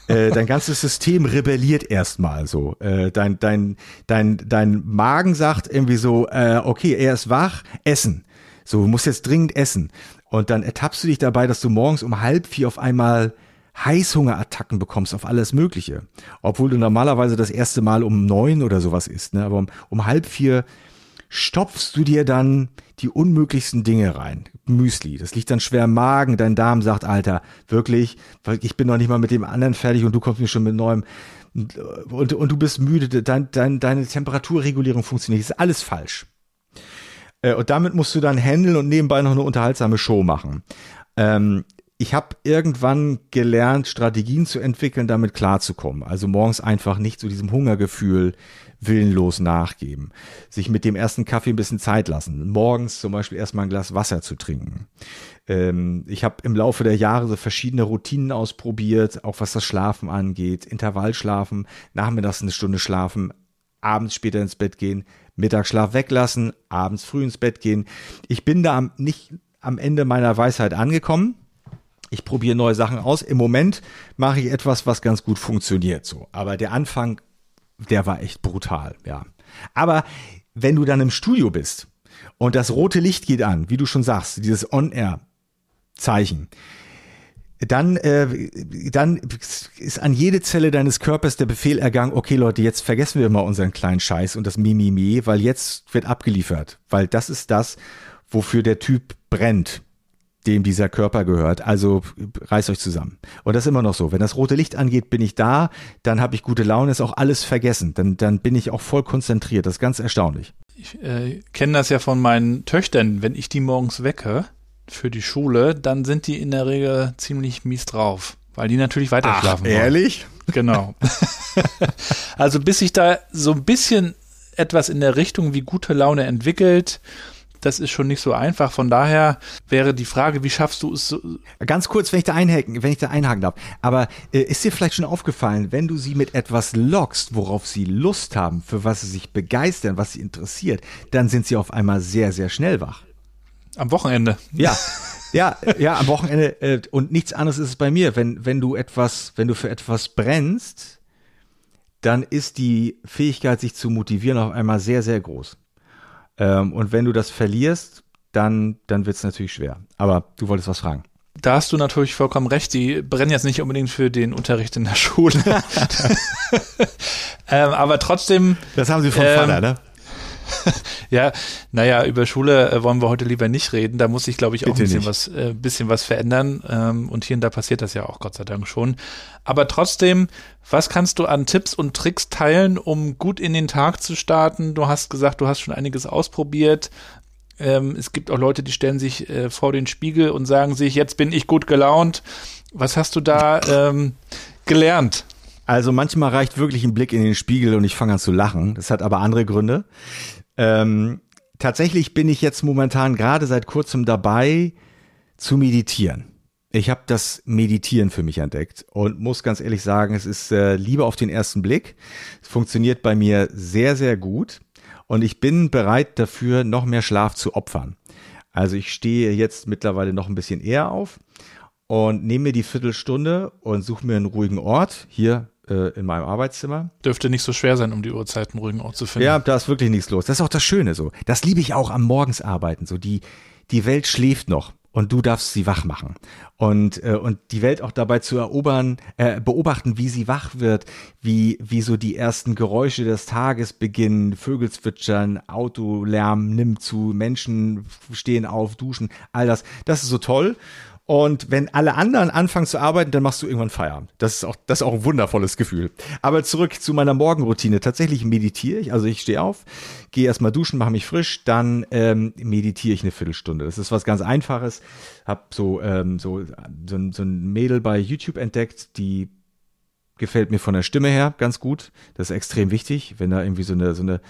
Speaker 5: äh, [laughs] dein ganzes System rebelliert erstmal so. Äh, dein, dein, dein, dein Magen sagt irgendwie so, äh, okay, er ist wach, essen. So, du musst jetzt dringend essen. Und dann ertappst du dich dabei, dass du morgens um halb vier auf einmal Heißhungerattacken bekommst auf alles Mögliche. Obwohl du normalerweise das erste Mal um neun oder sowas isst, ne? Aber um, um halb vier stopfst du dir dann die unmöglichsten Dinge rein. Müsli, das liegt dann schwer im Magen, dein Darm sagt, Alter, wirklich, ich bin noch nicht mal mit dem anderen fertig und du kommst mir schon mit neuem und, und du bist müde, dein, dein, deine Temperaturregulierung funktioniert, ist alles falsch. Äh, und damit musst du dann handeln und nebenbei noch eine unterhaltsame Show machen. Ähm, ich habe irgendwann gelernt, Strategien zu entwickeln, damit klarzukommen. Also morgens einfach nicht zu diesem Hungergefühl willenlos nachgeben. Sich mit dem ersten Kaffee ein bisschen Zeit lassen. Morgens zum Beispiel erstmal ein Glas Wasser zu trinken. Ähm, ich habe im Laufe der Jahre so verschiedene Routinen ausprobiert, auch was das Schlafen angeht. Intervallschlafen, nachmittags eine Stunde schlafen, abends später ins Bett gehen, Mittagsschlaf weglassen, abends früh ins Bett gehen. Ich bin da nicht am Ende meiner Weisheit angekommen ich probiere neue Sachen aus. Im Moment mache ich etwas, was ganz gut funktioniert so. Aber der Anfang, der war echt brutal, ja. Aber wenn du dann im Studio bist und das rote Licht geht an, wie du schon sagst, dieses On-Air-Zeichen, dann, äh, dann ist an jede Zelle deines Körpers der Befehl ergangen, okay Leute, jetzt vergessen wir mal unseren kleinen Scheiß und das Mimimi, weil jetzt wird abgeliefert, weil das ist das, wofür der Typ brennt dem dieser Körper gehört. Also reißt euch zusammen. Und das ist immer noch so. Wenn das rote Licht angeht, bin ich da, dann habe ich gute Laune, ist auch alles vergessen. Dann, dann bin ich auch voll konzentriert. Das ist ganz erstaunlich.
Speaker 3: Ich äh, kenne das ja von meinen Töchtern. Wenn ich die morgens wecke für die Schule, dann sind die in der Regel ziemlich mies drauf, weil die natürlich weiter
Speaker 5: Ach,
Speaker 3: schlafen
Speaker 5: wollen. Ehrlich?
Speaker 3: Genau. [laughs] also bis sich da so ein bisschen etwas in der Richtung wie gute Laune entwickelt, das ist schon nicht so einfach. Von daher wäre die Frage, wie schaffst du es so?
Speaker 5: Ganz kurz, wenn ich da einhaken, wenn ich da einhaken darf. Aber äh, ist dir vielleicht schon aufgefallen, wenn du sie mit etwas lockst, worauf sie Lust haben, für was sie sich begeistern, was sie interessiert, dann sind sie auf einmal sehr, sehr schnell wach.
Speaker 3: Am Wochenende.
Speaker 5: Ja. Ja, ja, am Wochenende äh, und nichts anderes ist es bei mir. Wenn, wenn du etwas, wenn du für etwas brennst, dann ist die Fähigkeit, sich zu motivieren, auf einmal sehr, sehr groß. Ähm, und wenn du das verlierst, dann, dann wird es natürlich schwer. Aber du wolltest was fragen.
Speaker 3: Da hast du natürlich vollkommen recht. Die brennen jetzt nicht unbedingt für den Unterricht in der Schule. [laughs] [laughs] ähm, aber trotzdem.
Speaker 5: Das haben sie vom ähm, Vater, ne? [laughs]
Speaker 3: ja, naja, über Schule äh, wollen wir heute lieber nicht reden. Da muss ich, glaube ich, auch Bitte ein bisschen was, äh, bisschen was verändern. Ähm, und hier und da passiert das ja auch, Gott sei Dank schon. Aber trotzdem, was kannst du an Tipps und Tricks teilen, um gut in den Tag zu starten? Du hast gesagt, du hast schon einiges ausprobiert. Ähm, es gibt auch Leute, die stellen sich äh, vor den Spiegel und sagen sich, jetzt bin ich gut gelaunt. Was hast du da ähm, gelernt?
Speaker 5: Also manchmal reicht wirklich ein Blick in den Spiegel und ich fange an zu lachen. Das hat aber andere Gründe. Ähm, tatsächlich bin ich jetzt momentan gerade seit kurzem dabei zu meditieren. Ich habe das Meditieren für mich entdeckt und muss ganz ehrlich sagen, es ist äh, Liebe auf den ersten Blick. Es funktioniert bei mir sehr, sehr gut und ich bin bereit dafür, noch mehr Schlaf zu opfern. Also ich stehe jetzt mittlerweile noch ein bisschen eher auf und nehme mir die Viertelstunde und suche mir einen ruhigen Ort. Hier in meinem Arbeitszimmer.
Speaker 3: Dürfte nicht so schwer sein, um die Uhrzeit einen ruhigen Ort zu finden.
Speaker 5: Ja, da ist wirklich nichts los. Das ist auch das Schöne so. Das liebe ich auch am Morgensarbeiten. So die, die Welt schläft noch und du darfst sie wach machen und äh, und die Welt auch dabei zu erobern, äh, beobachten, wie sie wach wird, wie wie so die ersten Geräusche des Tages beginnen, Vögel zwitschern, Autolärm nimmt zu, Menschen stehen auf, duschen, all das, das ist so toll und wenn alle anderen anfangen zu arbeiten, dann machst du irgendwann Feierabend. Das ist auch, das ist auch ein wundervolles Gefühl. Aber zurück zu meiner Morgenroutine. Tatsächlich meditiere ich. Also ich stehe auf, gehe erstmal duschen, mache mich frisch, dann ähm, meditiere ich eine Viertelstunde. Das ist was ganz Einfaches. Hab so, ähm, so, so, ein, so ein Mädel bei YouTube entdeckt, die gefällt mir von der Stimme her ganz gut. Das ist extrem wichtig, wenn da irgendwie so eine, so eine,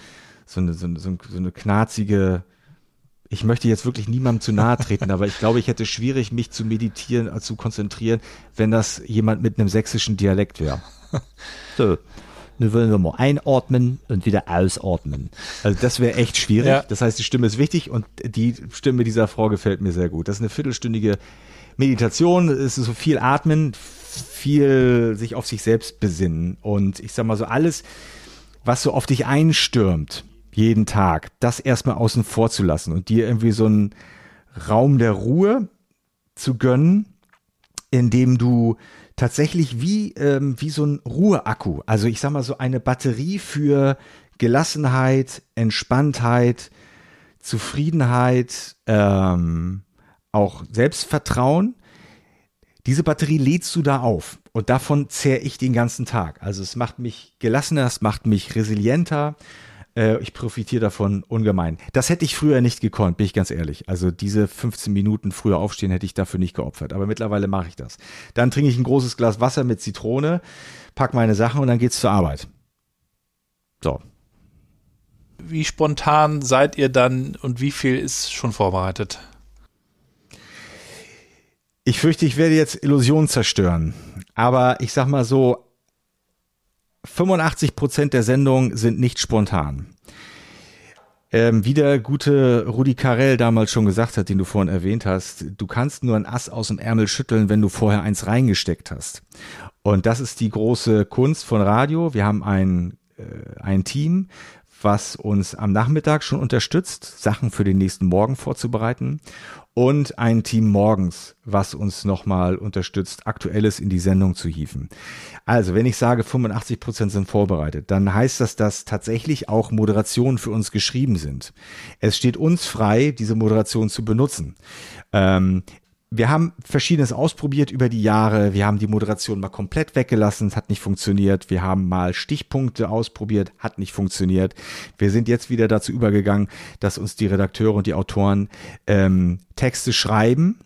Speaker 5: so eine, so eine, so eine knarzige ich möchte jetzt wirklich niemandem zu nahe treten, aber ich glaube, ich hätte schwierig, mich zu meditieren, äh, zu konzentrieren, wenn das jemand mit einem sächsischen Dialekt wäre. [laughs] So, nun wollen wir mal einatmen und wieder ausatmen. Also das wäre echt schwierig. Ja. Das heißt, die Stimme ist wichtig und die Stimme dieser Frau gefällt mir sehr gut. Das ist eine viertelstündige Meditation, es ist so viel atmen, viel sich auf sich selbst besinnen und ich sag mal so alles, was so auf dich einstürmt, jeden Tag, das erstmal außen vor zu lassen und dir irgendwie so ein, Raum der Ruhe zu gönnen, indem du tatsächlich wie, ähm, wie so ein Ruheakku, also ich sag mal so eine Batterie für Gelassenheit, Entspanntheit, Zufriedenheit, ähm, auch Selbstvertrauen. Diese Batterie lädst du da auf und davon zehre ich den ganzen Tag. Also es macht mich gelassener, es macht mich resilienter, äh, ich profitiere davon ungemein. Das hätte ich früher nicht gekonnt, bin ich ganz ehrlich. Also diese 15 Minuten früher aufstehen hätte ich dafür nicht geopfert. Aber mittlerweile mache ich das. Dann trinke ich ein großes Glas Wasser mit Zitrone, pack meine Sachen und dann geht's zur Arbeit. So.
Speaker 3: Wie spontan seid ihr dann und wie viel ist schon vorbereitet?
Speaker 5: Ich fürchte, ich werde jetzt Illusionen zerstören. Aber ich sag mal so, 85 Prozent der Sendung sind nicht spontan. Ähm, wie der gute Rudi Carell damals schon gesagt hat, den du vorhin erwähnt hast, du kannst nur ein Ass aus dem Ärmel schütteln, wenn du vorher eins reingesteckt hast. Und das ist die große Kunst von Radio. Wir haben ein, äh, ein Team, was uns am Nachmittag schon unterstützt, Sachen für den nächsten Morgen vorzubereiten und ein Team morgens, was uns nochmal unterstützt, Aktuelles in die Sendung zu hieven. Also, wenn ich sage, 85 Prozent sind vorbereitet, dann heißt das, dass tatsächlich auch Moderationen für uns geschrieben sind. Es steht uns frei, diese Moderation zu benutzen. Ähm, wir haben Verschiedenes ausprobiert über die Jahre. Wir haben die Moderation mal komplett weggelassen, es hat nicht funktioniert. Wir haben mal Stichpunkte ausprobiert, hat nicht funktioniert. Wir sind jetzt wieder dazu übergegangen, dass uns die Redakteure und die Autoren ähm, Texte schreiben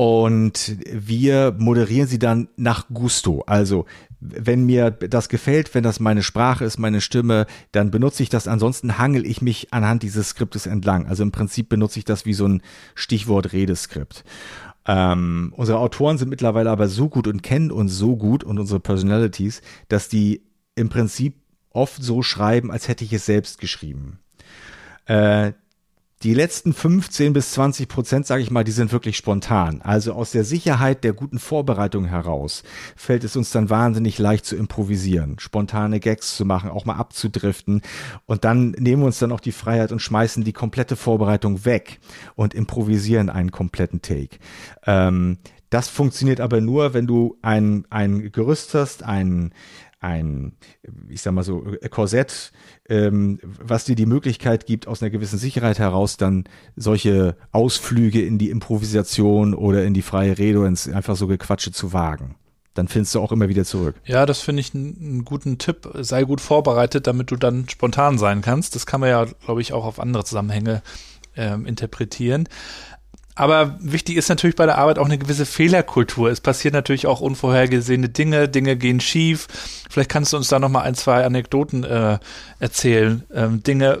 Speaker 5: und wir moderieren sie dann nach Gusto. Also wenn mir das gefällt, wenn das meine Sprache ist, meine Stimme, dann benutze ich das. Ansonsten hangel ich mich anhand dieses Skriptes entlang. Also im Prinzip benutze ich das wie so ein Stichwort-Redeskript. Ähm, unsere Autoren sind mittlerweile aber so gut und kennen uns so gut und unsere Personalities, dass die im Prinzip oft so schreiben, als hätte ich es selbst geschrieben. Äh, die letzten 15 bis 20 Prozent, sage ich mal, die sind wirklich spontan. Also aus der Sicherheit der guten Vorbereitung heraus fällt es uns dann wahnsinnig leicht zu improvisieren, spontane Gags zu machen, auch mal abzudriften. Und dann nehmen wir uns dann auch die Freiheit und schmeißen die komplette Vorbereitung weg und improvisieren einen kompletten Take. Ähm, das funktioniert aber nur, wenn du ein, ein Gerüst hast, ein, ein, ich sag mal so, Korsett, ähm, was dir die Möglichkeit gibt, aus einer gewissen Sicherheit heraus dann solche Ausflüge in die Improvisation oder in die freie Rede oder ins einfach so Gequatsche zu wagen. Dann findest du auch immer wieder zurück.
Speaker 3: Ja, das finde ich einen guten Tipp. Sei gut vorbereitet, damit du dann spontan sein kannst. Das kann man ja, glaube ich, auch auf andere Zusammenhänge ähm, interpretieren. Aber wichtig ist natürlich bei der Arbeit auch eine gewisse Fehlerkultur. Es passieren natürlich auch unvorhergesehene Dinge, Dinge gehen schief. Vielleicht kannst du uns da noch mal ein, zwei Anekdoten äh, erzählen. Ähm, Dinge,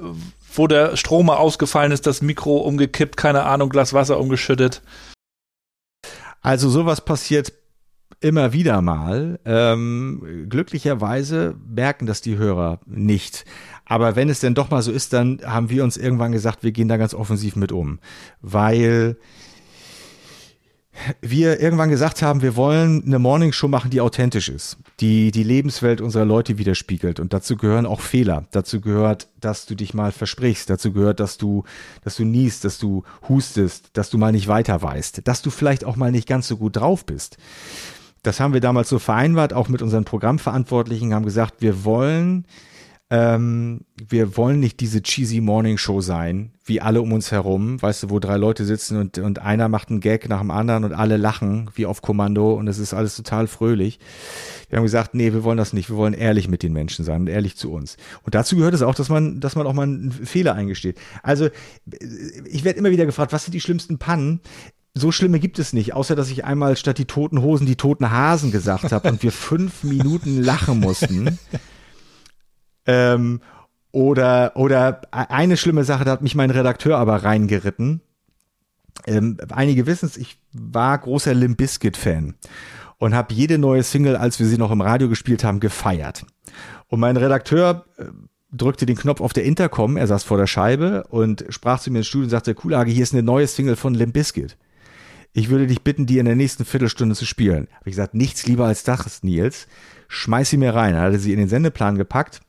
Speaker 3: wo der Strom ausgefallen ist, das Mikro umgekippt, keine Ahnung, Glas Wasser umgeschüttet.
Speaker 5: Also sowas passiert immer wieder mal. Ähm, glücklicherweise merken das die Hörer nicht. Aber wenn es denn doch mal so ist, dann haben wir uns irgendwann gesagt, wir gehen da ganz offensiv mit um. Weil wir irgendwann gesagt haben, wir wollen eine Morningshow machen, die authentisch ist, die die Lebenswelt unserer Leute widerspiegelt. Und dazu gehören auch Fehler. Dazu gehört, dass du dich mal versprichst. Dazu gehört, dass du, dass du niest, dass du hustest, dass du mal nicht weiter weißt, dass du vielleicht auch mal nicht ganz so gut drauf bist. Das haben wir damals so vereinbart, auch mit unseren Programmverantwortlichen, haben gesagt, wir wollen ähm, wir wollen nicht diese cheesy Morning Show sein, wie alle um uns herum, weißt du, wo drei Leute sitzen und, und einer macht einen Gag nach dem anderen und alle lachen wie auf Kommando und es ist alles total fröhlich. Wir haben gesagt, nee, wir wollen das nicht, wir wollen ehrlich mit den Menschen sein und ehrlich zu uns. Und dazu gehört es auch, dass man, dass man auch mal einen Fehler eingesteht. Also, ich werde immer wieder gefragt, was sind die schlimmsten Pannen? So schlimme gibt es nicht, außer dass ich einmal statt die toten Hosen die toten Hasen gesagt habe und wir fünf [laughs] Minuten lachen mussten. Ähm, oder, oder eine schlimme Sache, da hat mich mein Redakteur aber reingeritten. Ähm, einige wissen es, ich war großer Limp Bizkit-Fan und habe jede neue Single, als wir sie noch im Radio gespielt haben, gefeiert. Und mein Redakteur äh, drückte den Knopf auf der Intercom, er saß vor der Scheibe und sprach zu mir ins Studio und sagte, Kulage, hier ist eine neue Single von Limp Bizkit. Ich würde dich bitten, die in der nächsten Viertelstunde zu spielen. Habe ich gesagt, nichts lieber als das, Nils schmeiß sie mir rein. Dann hat er sie in den Sendeplan gepackt.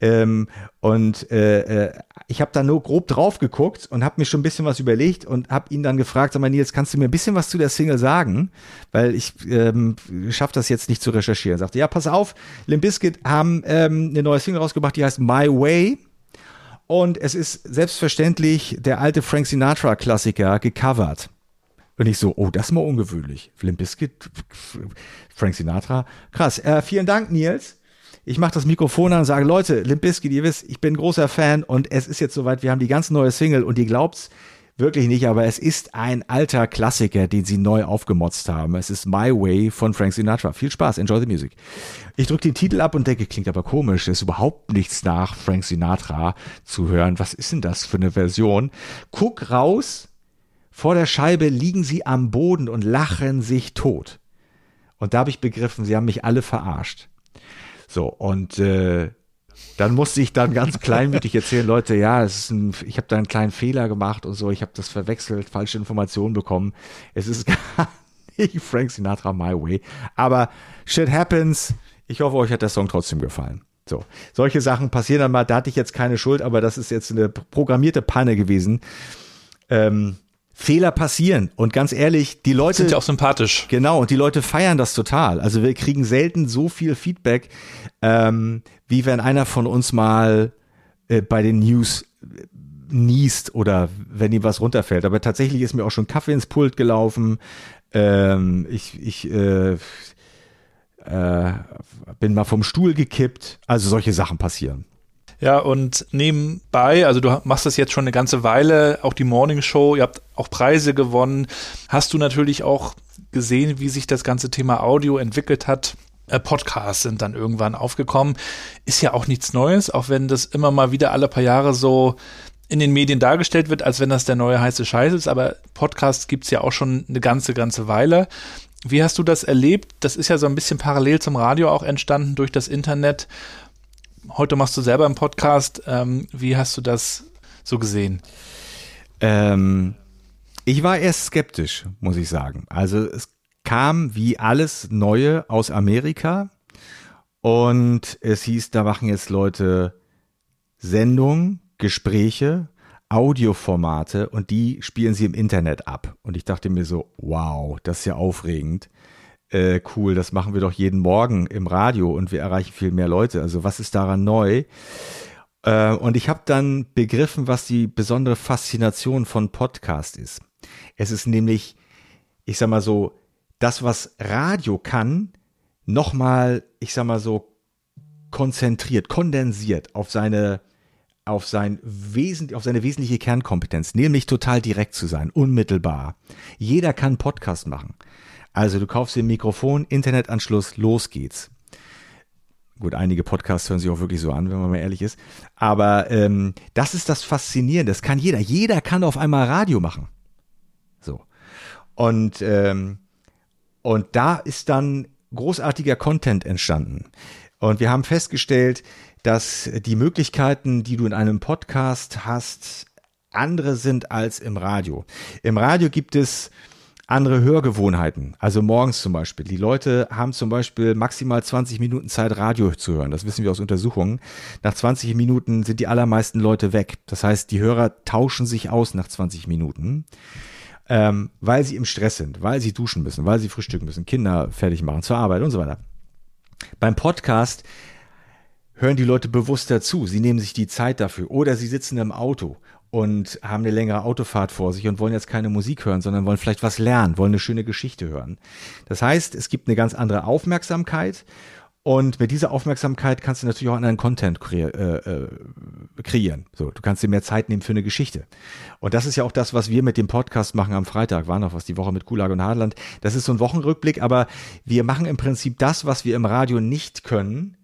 Speaker 5: Ähm, und äh, äh, ich habe da nur grob drauf geguckt und habe mir schon ein bisschen was überlegt und habe ihn dann gefragt, sag mal Nils, kannst du mir ein bisschen was zu der Single sagen? Weil ich ähm, schaffe das jetzt nicht zu recherchieren. Er sagte, ja, pass auf, Limp Bizkit haben ähm, eine neue Single rausgebracht, die heißt My Way. Und es ist selbstverständlich der alte Frank Sinatra-Klassiker gecovert. Und ich so, oh, das ist mal ungewöhnlich. Limp Bizkit, Frank Sinatra. Krass. Äh, vielen Dank, Nils. Ich mache das Mikrofon an und sage, Leute, Limp Bizkit, ihr wisst, ich bin großer Fan und es ist jetzt soweit, wir haben die ganz neue Single und ihr glaubt's wirklich nicht, aber es ist ein alter Klassiker, den sie neu aufgemotzt haben. Es ist My Way von Frank Sinatra. Viel Spaß, enjoy the music. Ich drücke den Titel ab und denke, klingt aber komisch, ist überhaupt nichts nach Frank Sinatra zu hören. Was ist denn das für eine Version? Guck raus, vor der Scheibe liegen sie am Boden und lachen sich tot. Und da habe ich begriffen, sie haben mich alle verarscht. So, und äh, dann musste ich dann ganz kleinmütig erzählen, [laughs] Leute, ja, es ist ein, ich habe da einen kleinen Fehler gemacht und so, ich habe das verwechselt, falsche Informationen bekommen. Es ist gar [laughs] nicht Frank Sinatra My Way, aber shit happens. Ich hoffe, euch hat der Song trotzdem gefallen. So, solche Sachen passieren dann mal, da hatte ich jetzt keine Schuld, aber das ist jetzt eine programmierte Panne gewesen. Ähm, Fehler passieren. Und ganz ehrlich, die Leute.
Speaker 3: Sind ja auch sympathisch.
Speaker 5: Genau, und die Leute feiern das total. Also wir kriegen selten so viel Feedback, ähm, wie wenn einer von uns mal äh, bei den News äh, niest oder wenn ihm was runterfällt. Aber tatsächlich ist mir auch schon Kaffee ins Pult gelaufen. Ähm, ich ich äh, äh, bin mal vom Stuhl gekippt. Also solche Sachen passieren.
Speaker 3: Ja, und nebenbei, also du machst das jetzt schon eine ganze Weile, auch die Morning Show, ihr habt auch Preise gewonnen. Hast du natürlich auch gesehen, wie sich das ganze Thema Audio entwickelt hat? Äh, Podcasts sind dann irgendwann aufgekommen. Ist ja auch nichts Neues, auch wenn das immer mal wieder alle paar Jahre so in den Medien dargestellt wird, als wenn das der neue heiße Scheiß ist. Aber Podcasts gibt's ja auch schon eine ganze, ganze Weile. Wie hast du das erlebt? Das ist ja so ein bisschen parallel zum Radio auch entstanden durch das Internet heute machst du selber einen Podcast. Ähm, wie hast du das so gesehen?
Speaker 5: Ähm, ich war erst skeptisch, muss ich sagen. Also es kam wie alles Neue aus Amerika und es hieß, da machen jetzt Leute Sendungen, Gespräche, Audioformate und die spielen sie im Internet ab. Und ich dachte mir so, wow, das ist ja aufregend äh, cool, das machen wir doch jeden Morgen im Radio und wir erreichen viel mehr Leute. Also was ist daran neu? Äh, und ich habe dann begriffen, was die besondere Faszination von Podcast ist. Es ist nämlich, ich sag mal so, das, was Radio kann, nochmal, ich sag mal so, konzentriert, kondensiert auf seine auf sein Wesen, auf seine wesentliche Kernkompetenz, nämlich total direkt zu sein, unmittelbar. Jeder kann Podcast machen. Also du kaufst dir ein Mikrofon, Internetanschluss, los geht's. Gut, einige Podcasts hören sich auch wirklich so an, wenn man mal ehrlich ist. Aber ähm, das ist das Faszinierende. Das kann jeder. Jeder kann auf einmal Radio machen. So. Und, ähm, und da ist dann großartiger Content entstanden. Und wir haben festgestellt, dass die Möglichkeiten, die du in einem Podcast hast, andere sind als im Radio. Im Radio gibt es andere Hörgewohnheiten. Also morgens zum Beispiel. Die Leute haben zum Beispiel maximal 20 Minuten Zeit, Radio zu hören. Das wissen wir aus Untersuchungen. Nach 20 Minuten sind die allermeisten Leute weg. Das heißt, die Hörer tauschen sich aus nach 20 Minuten. Ähm, weil sie im Stress sind, weil sie duschen müssen, weil sie frühstücken müssen, Kinder fertig machen zur Arbeit und so weiter. Beim Podcast hören die Leute bewusst dazu. Sie nehmen sich die Zeit dafür. Oder sie sitzen im Auto und haben eine längere Autofahrt vor sich und wollen jetzt keine Musik hören, sondern wollen vielleicht was lernen, wollen eine schöne Geschichte hören. Das heißt, es gibt eine ganz andere Aufmerksamkeit und mit dieser Aufmerksamkeit kannst du natürlich auch anderen Content kre äh, äh, kreieren. So, du kannst dir mehr Zeit nehmen für eine Geschichte. Und das ist ja auch das, was wir mit dem Podcast machen am Freitag. War noch was die Woche mit Gulag und Hadland. Das ist so ein Wochenrückblick, aber wir machen im Prinzip das, was wir im Radio nicht können,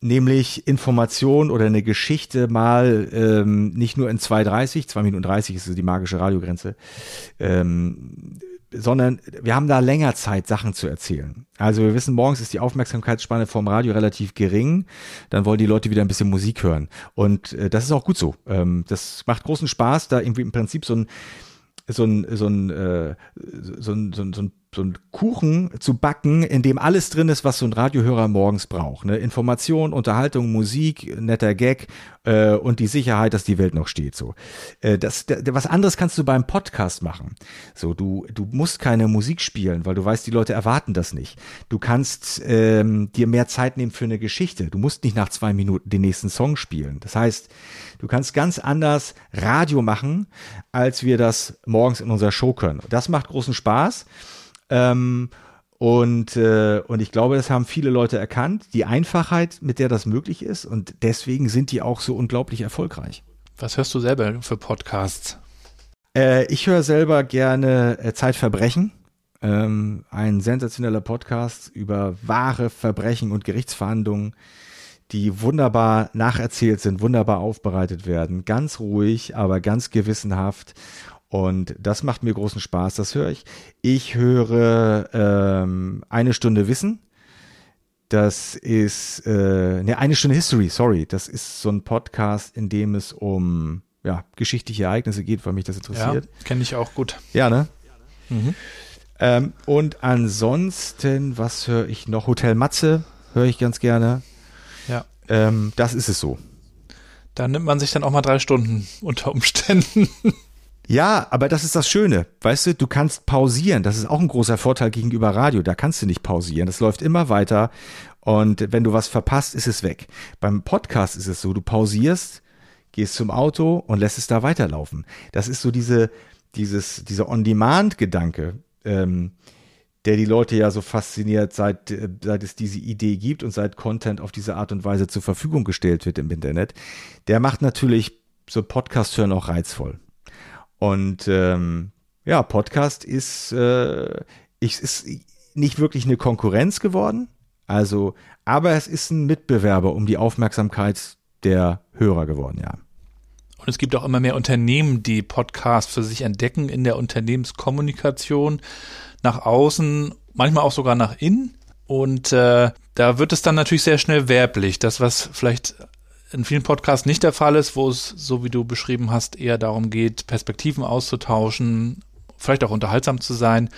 Speaker 5: nämlich Information oder eine Geschichte mal ähm, nicht nur in 2,30, 2 Minuten 30 ist die magische Radiogrenze, ähm, sondern wir haben da länger Zeit, Sachen zu erzählen. Also wir wissen, morgens ist die Aufmerksamkeitsspanne vom Radio relativ gering, dann wollen die Leute wieder ein bisschen Musik hören. Und äh, das ist auch gut so. Ähm, das macht großen Spaß, da irgendwie im Prinzip so ein so ein, so ein, äh, so ein, so ein, so ein so einen Kuchen zu backen, in dem alles drin ist, was so ein Radiohörer morgens braucht. Ne? Information, Unterhaltung, Musik, netter Gag äh, und die Sicherheit, dass die Welt noch steht. So, äh, das, was anderes kannst du beim Podcast machen. So, du du musst keine Musik spielen, weil du weißt, die Leute erwarten das nicht. Du kannst ähm, dir mehr Zeit nehmen für eine Geschichte. Du musst nicht nach zwei Minuten den nächsten Song spielen. Das heißt, du kannst ganz anders Radio machen, als wir das morgens in unserer Show können. Das macht großen Spaß. Ähm, und, äh, und ich glaube, das haben viele Leute erkannt, die Einfachheit, mit der das möglich ist. Und deswegen sind die auch so unglaublich erfolgreich.
Speaker 3: Was hörst du selber für Podcasts?
Speaker 5: Äh, ich höre selber gerne äh, Zeitverbrechen. Ähm, ein sensationeller Podcast über wahre Verbrechen und Gerichtsverhandlungen, die wunderbar nacherzählt sind, wunderbar aufbereitet werden. Ganz ruhig, aber ganz gewissenhaft. Und das macht mir großen Spaß, das höre ich. Ich höre ähm, eine Stunde Wissen. Das ist äh, ne, eine Stunde History, sorry. Das ist so ein Podcast, in dem es um ja, geschichtliche Ereignisse geht, weil mich das interessiert.
Speaker 3: Ja, kenne ich auch gut.
Speaker 5: Ja, ne? Mhm. Ähm, und ansonsten, was höre ich noch? Hotel Matze höre ich ganz gerne.
Speaker 3: Ja.
Speaker 5: Ähm, das ist es so.
Speaker 3: Da nimmt man sich dann auch mal drei Stunden [laughs] unter Umständen.
Speaker 5: Ja, aber das ist das Schöne. Weißt du, du kannst pausieren. Das ist auch ein großer Vorteil gegenüber Radio. Da kannst du nicht pausieren. Das läuft immer weiter. Und wenn du was verpasst, ist es weg. Beim Podcast ist es so, du pausierst, gehst zum Auto und lässt es da weiterlaufen. Das ist so diese, dieses, dieser On-Demand-Gedanke, ähm, der die Leute ja so fasziniert, seit, äh, seit es diese Idee gibt und seit Content auf diese Art und Weise zur Verfügung gestellt wird im Internet. Der macht natürlich so Podcast-Hören auch reizvoll. Und ähm, ja, Podcast ist, äh, ich, ist nicht wirklich eine Konkurrenz geworden. Also, aber es ist ein Mitbewerber um die Aufmerksamkeit der Hörer geworden, ja.
Speaker 3: Und es gibt auch immer mehr Unternehmen, die Podcasts für sich entdecken in der Unternehmenskommunikation nach außen, manchmal auch sogar nach innen. Und äh, da wird es dann natürlich sehr schnell werblich. Das, was vielleicht in vielen Podcasts nicht der Fall ist, wo es, so wie du beschrieben hast, eher darum geht, Perspektiven auszutauschen, vielleicht auch unterhaltsam zu sein.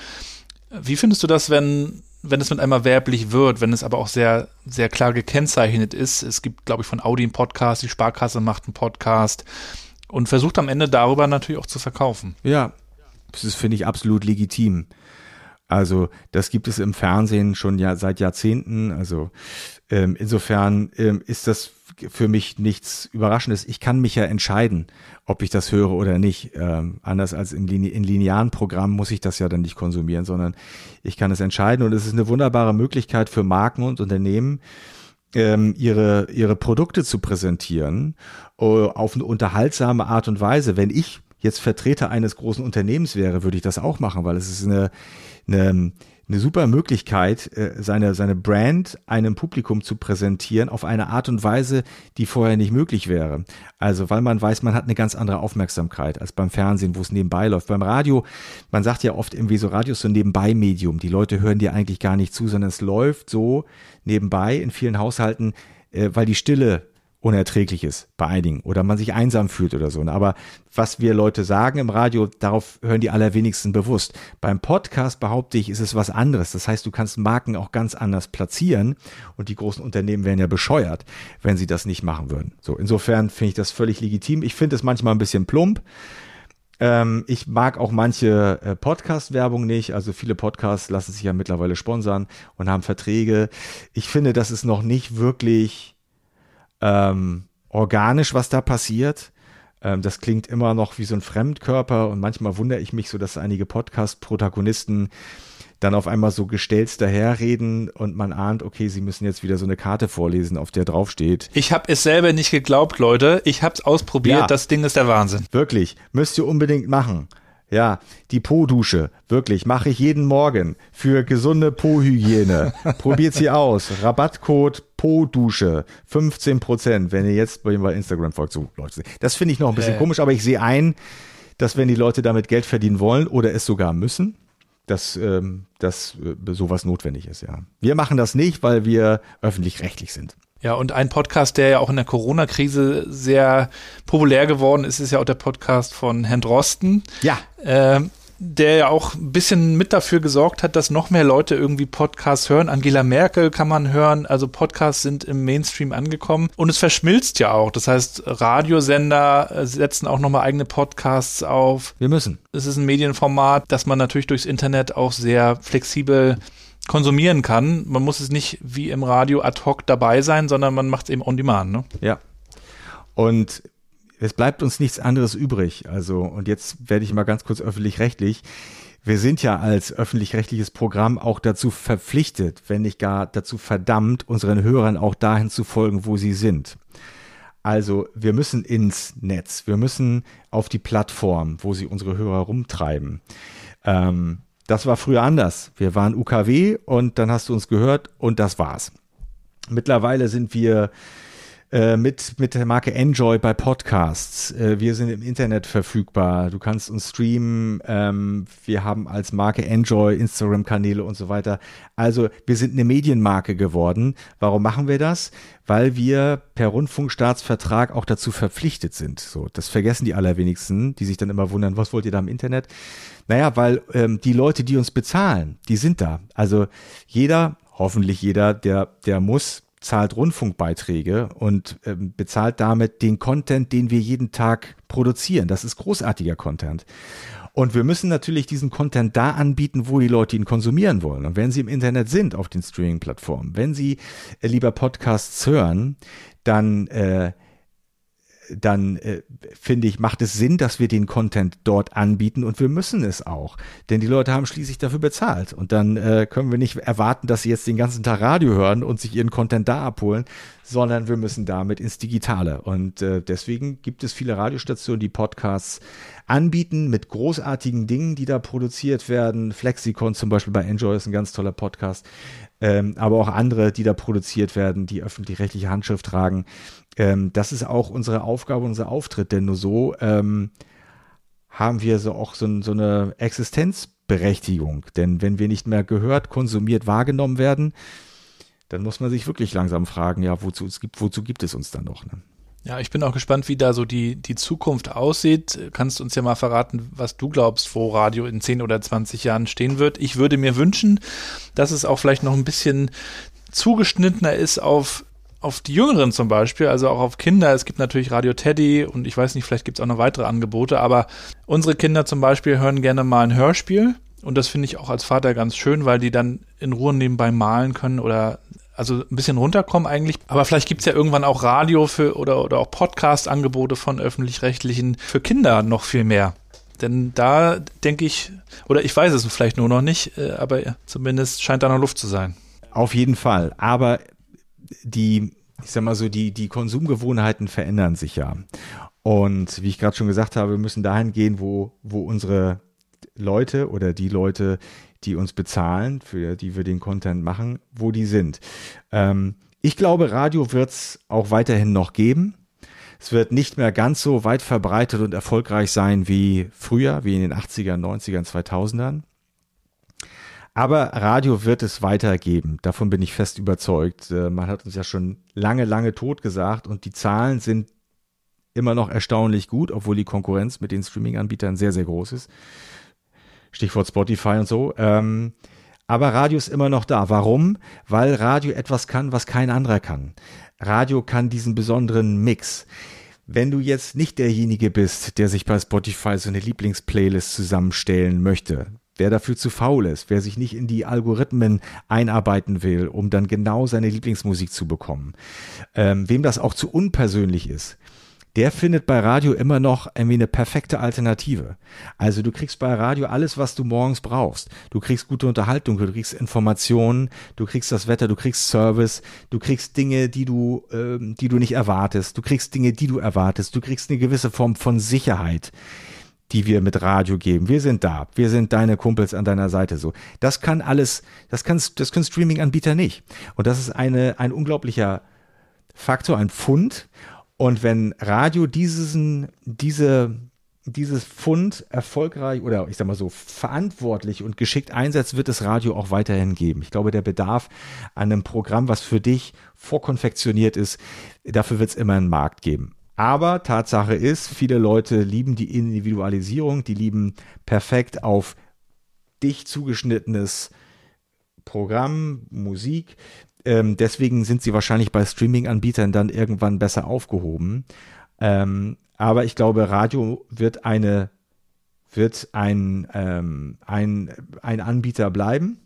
Speaker 3: Wie findest du das, wenn, wenn es mit einmal werblich wird, wenn es aber auch sehr, sehr klar gekennzeichnet ist? Es gibt, glaube ich, von Audi einen Podcast, die Sparkasse macht einen Podcast und versucht am Ende darüber natürlich auch zu verkaufen.
Speaker 5: Ja, das finde ich, absolut legitim. Also das gibt es im Fernsehen schon ja seit Jahrzehnten. Also ähm, insofern ähm, ist das für mich nichts Überraschendes. Ich kann mich ja entscheiden, ob ich das höre oder nicht. Ähm, anders als im Line in linearen Programm muss ich das ja dann nicht konsumieren, sondern ich kann es entscheiden. Und es ist eine wunderbare Möglichkeit für Marken und Unternehmen, ähm, ihre, ihre Produkte zu präsentieren uh, auf eine unterhaltsame Art und Weise. Wenn ich jetzt Vertreter eines großen Unternehmens wäre, würde ich das auch machen, weil es ist eine, eine eine super Möglichkeit, äh, seine, seine Brand einem Publikum zu präsentieren auf eine Art und Weise, die vorher nicht möglich wäre. Also, weil man weiß, man hat eine ganz andere Aufmerksamkeit als beim Fernsehen, wo es nebenbei läuft. Beim Radio, man sagt ja oft irgendwie so, Radio ist so ein Nebenbei-Medium. Die Leute hören dir eigentlich gar nicht zu, sondern es läuft so nebenbei in vielen Haushalten, äh, weil die Stille unerträglich ist bei einigen oder man sich einsam fühlt oder so. Aber was wir Leute sagen im Radio, darauf hören die allerwenigsten bewusst. Beim Podcast behaupte ich, ist es was anderes. Das heißt, du kannst Marken auch ganz anders platzieren und die großen Unternehmen wären ja bescheuert, wenn sie das nicht machen würden. So, insofern finde ich das völlig legitim. Ich finde es manchmal ein bisschen plump. Ähm, ich mag auch manche äh, Podcast-Werbung nicht. Also viele Podcasts lassen sich ja mittlerweile sponsern und haben Verträge. Ich finde, das ist noch nicht wirklich ähm, organisch, was da passiert. Ähm, das klingt immer noch wie so ein Fremdkörper und manchmal wundere ich mich so, dass einige Podcast-Protagonisten dann auf einmal so gestellt daherreden und man ahnt, okay, sie müssen jetzt wieder so eine Karte vorlesen, auf der draufsteht.
Speaker 3: Ich habe es selber nicht geglaubt, Leute. Ich habe es ausprobiert. Ja, das Ding ist der Wahnsinn.
Speaker 5: Wirklich. Müsst ihr unbedingt machen. Ja, die Po-Dusche, wirklich, mache ich jeden Morgen für gesunde Po-Hygiene. [laughs] Probiert sie aus. Rabattcode Po-Dusche, 15 Prozent, wenn ihr jetzt bei Instagram folgt. So, Leute, das finde ich noch ein bisschen äh. komisch, aber ich sehe ein, dass wenn die Leute damit Geld verdienen wollen oder es sogar müssen, dass, ähm, dass äh, sowas notwendig ist, ja. Wir machen das nicht, weil wir öffentlich-rechtlich sind.
Speaker 3: Ja, und ein Podcast, der ja auch in der Corona-Krise sehr populär geworden ist, ist ja auch der Podcast von Herrn Drosten.
Speaker 5: Ja.
Speaker 3: Ähm, der ja auch ein bisschen mit dafür gesorgt hat, dass noch mehr Leute irgendwie Podcasts hören. Angela Merkel kann man hören. Also Podcasts sind im Mainstream angekommen und es verschmilzt ja auch. Das heißt, Radiosender äh, setzen auch nochmal eigene Podcasts auf.
Speaker 5: Wir müssen.
Speaker 3: Es ist ein Medienformat, das man natürlich durchs Internet auch sehr flexibel konsumieren kann. Man muss es nicht wie im Radio ad hoc dabei sein, sondern man macht es eben on demand. Ne?
Speaker 5: Ja. Und es bleibt uns nichts anderes übrig. Also, und jetzt werde ich mal ganz kurz öffentlich-rechtlich. Wir sind ja als öffentlich-rechtliches Programm auch dazu verpflichtet, wenn nicht gar dazu verdammt, unseren Hörern auch dahin zu folgen, wo sie sind. Also wir müssen ins Netz, wir müssen auf die Plattform, wo sie unsere Hörer rumtreiben. Ähm, das war früher anders. Wir waren UKW und dann hast du uns gehört und das war's. Mittlerweile sind wir äh, mit, mit der Marke Enjoy bei Podcasts. Äh, wir sind im Internet verfügbar. Du kannst uns streamen. Ähm, wir haben als Marke Enjoy Instagram-Kanäle und so weiter. Also wir sind eine Medienmarke geworden. Warum machen wir das? Weil wir per Rundfunkstaatsvertrag auch dazu verpflichtet sind. So, das vergessen die allerwenigsten, die sich dann immer wundern, was wollt ihr da im Internet? Naja, weil ähm, die Leute, die uns bezahlen, die sind da. Also jeder, hoffentlich jeder, der, der muss zahlt Rundfunkbeiträge und ähm, bezahlt damit den Content, den wir jeden Tag produzieren. Das ist großartiger Content. Und wir müssen natürlich diesen Content da anbieten, wo die Leute ihn konsumieren wollen. Und wenn sie im Internet sind, auf den Streaming-Plattformen, wenn sie äh, lieber Podcasts hören, dann äh, dann äh, finde ich, macht es Sinn, dass wir den Content dort anbieten und wir müssen es auch. Denn die Leute haben schließlich dafür bezahlt. Und dann äh, können wir nicht erwarten, dass sie jetzt den ganzen Tag Radio hören und sich ihren Content da abholen, sondern wir müssen damit ins Digitale. Und äh, deswegen gibt es viele Radiostationen, die Podcasts anbieten mit großartigen Dingen, die da produziert werden. Flexicon zum Beispiel bei Enjoy ist ein ganz toller Podcast. Ähm, aber auch andere, die da produziert werden, die öffentlich-rechtliche Handschrift tragen ähm, das ist auch unsere Aufgabe, unser Auftritt, denn nur so ähm, haben wir so auch so, so eine Existenzberechtigung. Denn wenn wir nicht mehr gehört, konsumiert, wahrgenommen werden, dann muss man sich wirklich langsam fragen, ja, wozu wozu gibt es uns dann noch? Ne?
Speaker 3: Ja, ich bin auch gespannt, wie da so die, die Zukunft aussieht. Kannst uns ja mal verraten, was du glaubst, wo Radio in 10 oder 20 Jahren stehen wird. Ich würde mir wünschen, dass es auch vielleicht noch ein bisschen zugeschnittener ist auf auf die Jüngeren zum Beispiel, also auch auf Kinder. Es gibt natürlich Radio Teddy und ich weiß nicht, vielleicht gibt es auch noch weitere Angebote, aber unsere Kinder zum Beispiel hören gerne mal ein Hörspiel und das finde ich auch als Vater ganz schön, weil die dann in Ruhe nebenbei malen können oder also ein bisschen runterkommen eigentlich. Aber vielleicht gibt es ja irgendwann auch Radio für oder, oder auch Podcast-Angebote von öffentlich-rechtlichen für Kinder noch viel mehr. Denn da denke ich, oder ich weiß es vielleicht nur noch nicht, äh, aber zumindest scheint da noch Luft zu sein.
Speaker 5: Auf jeden Fall. Aber die, ich sag mal so, die, die Konsumgewohnheiten verändern sich ja. Und wie ich gerade schon gesagt habe, wir müssen dahin gehen, wo, wo unsere Leute oder die Leute, die uns bezahlen, für die wir den Content machen, wo die sind. Ähm, ich glaube, Radio wird es auch weiterhin noch geben. Es wird nicht mehr ganz so weit verbreitet und erfolgreich sein wie früher, wie in den 80ern, 90ern, 2000ern. Aber Radio wird es weitergeben. Davon bin ich fest überzeugt. Äh, man hat uns ja schon lange, lange tot gesagt und die Zahlen sind immer noch erstaunlich gut, obwohl die Konkurrenz mit den Streaming-Anbietern sehr, sehr groß ist. Stichwort Spotify und so. Ähm, aber Radio ist immer noch da. Warum? Weil Radio etwas kann, was kein anderer kann. Radio kann diesen besonderen Mix. Wenn du jetzt nicht derjenige bist, der sich bei Spotify so eine Lieblingsplaylist zusammenstellen möchte, wer dafür zu faul ist, wer sich nicht in die Algorithmen einarbeiten will, um dann genau seine Lieblingsmusik zu bekommen, ähm, wem das auch zu unpersönlich ist, der findet bei Radio immer noch irgendwie eine perfekte Alternative. Also du kriegst bei Radio alles, was du morgens brauchst. Du kriegst gute Unterhaltung, du kriegst Informationen, du kriegst das Wetter, du kriegst Service, du kriegst Dinge, die du, ähm, die du nicht erwartest, du kriegst Dinge, die du erwartest, du kriegst eine gewisse Form von Sicherheit die wir mit Radio geben. Wir sind da. Wir sind deine Kumpels an deiner Seite so. Das kann alles, das kann, das können Streaming-Anbieter nicht. Und das ist eine, ein unglaublicher Faktor, ein Fund. Und wenn Radio diesen, diese, dieses Fund erfolgreich oder ich sag mal so verantwortlich und geschickt einsetzt, wird es Radio auch weiterhin geben. Ich glaube, der Bedarf an einem Programm, was für dich vorkonfektioniert ist, dafür wird es immer einen Markt geben. Aber Tatsache ist, viele Leute lieben die Individualisierung, die lieben perfekt auf dich zugeschnittenes Programm, Musik. Ähm, deswegen sind sie wahrscheinlich bei Streaming-Anbietern dann irgendwann besser aufgehoben. Ähm, aber ich glaube, Radio wird eine wird ein, ähm, ein, ein Anbieter bleiben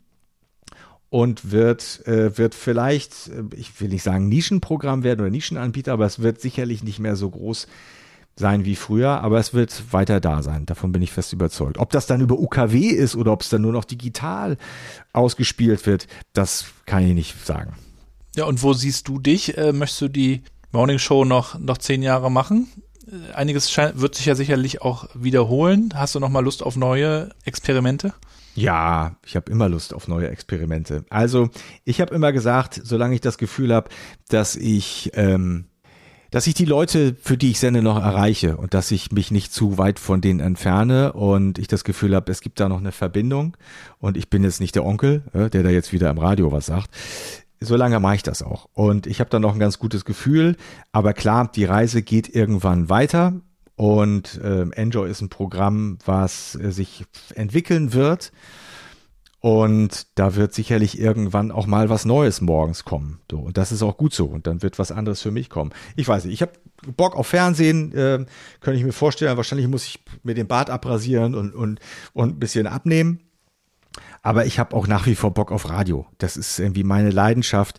Speaker 5: und wird, äh, wird vielleicht, äh, ich will nicht sagen Nischenprogramm werden oder Nischenanbieter, aber es wird sicherlich nicht mehr so groß sein wie früher, aber es wird weiter da sein. Davon bin ich fest überzeugt. Ob das dann über UKW ist oder ob es dann nur noch digital ausgespielt wird, das kann ich nicht sagen.
Speaker 3: Ja, und wo siehst du dich? Äh, möchtest du die Morning Show noch, noch zehn Jahre machen? Äh, einiges wird sich ja sicherlich auch wiederholen. Hast du noch mal Lust auf neue Experimente?
Speaker 5: Ja, ich habe immer Lust auf neue Experimente. Also ich habe immer gesagt, solange ich das Gefühl habe, dass ich ähm, dass ich die Leute, für die ich sende, noch erreiche und dass ich mich nicht zu weit von denen entferne und ich das Gefühl habe, es gibt da noch eine Verbindung und ich bin jetzt nicht der Onkel, äh, der da jetzt wieder im Radio was sagt. Solange mache ich das auch. Und ich habe da noch ein ganz gutes Gefühl. Aber klar, die Reise geht irgendwann weiter. Und äh, Enjoy ist ein Programm, was äh, sich entwickeln wird. Und da wird sicherlich irgendwann auch mal was Neues morgens kommen. So, und das ist auch gut so. Und dann wird was anderes für mich kommen. Ich weiß nicht, ich habe Bock auf Fernsehen, äh, könnte ich mir vorstellen. Wahrscheinlich muss ich mir den Bart abrasieren und, und, und ein bisschen abnehmen. Aber ich habe auch nach wie vor Bock auf Radio. Das ist irgendwie meine Leidenschaft.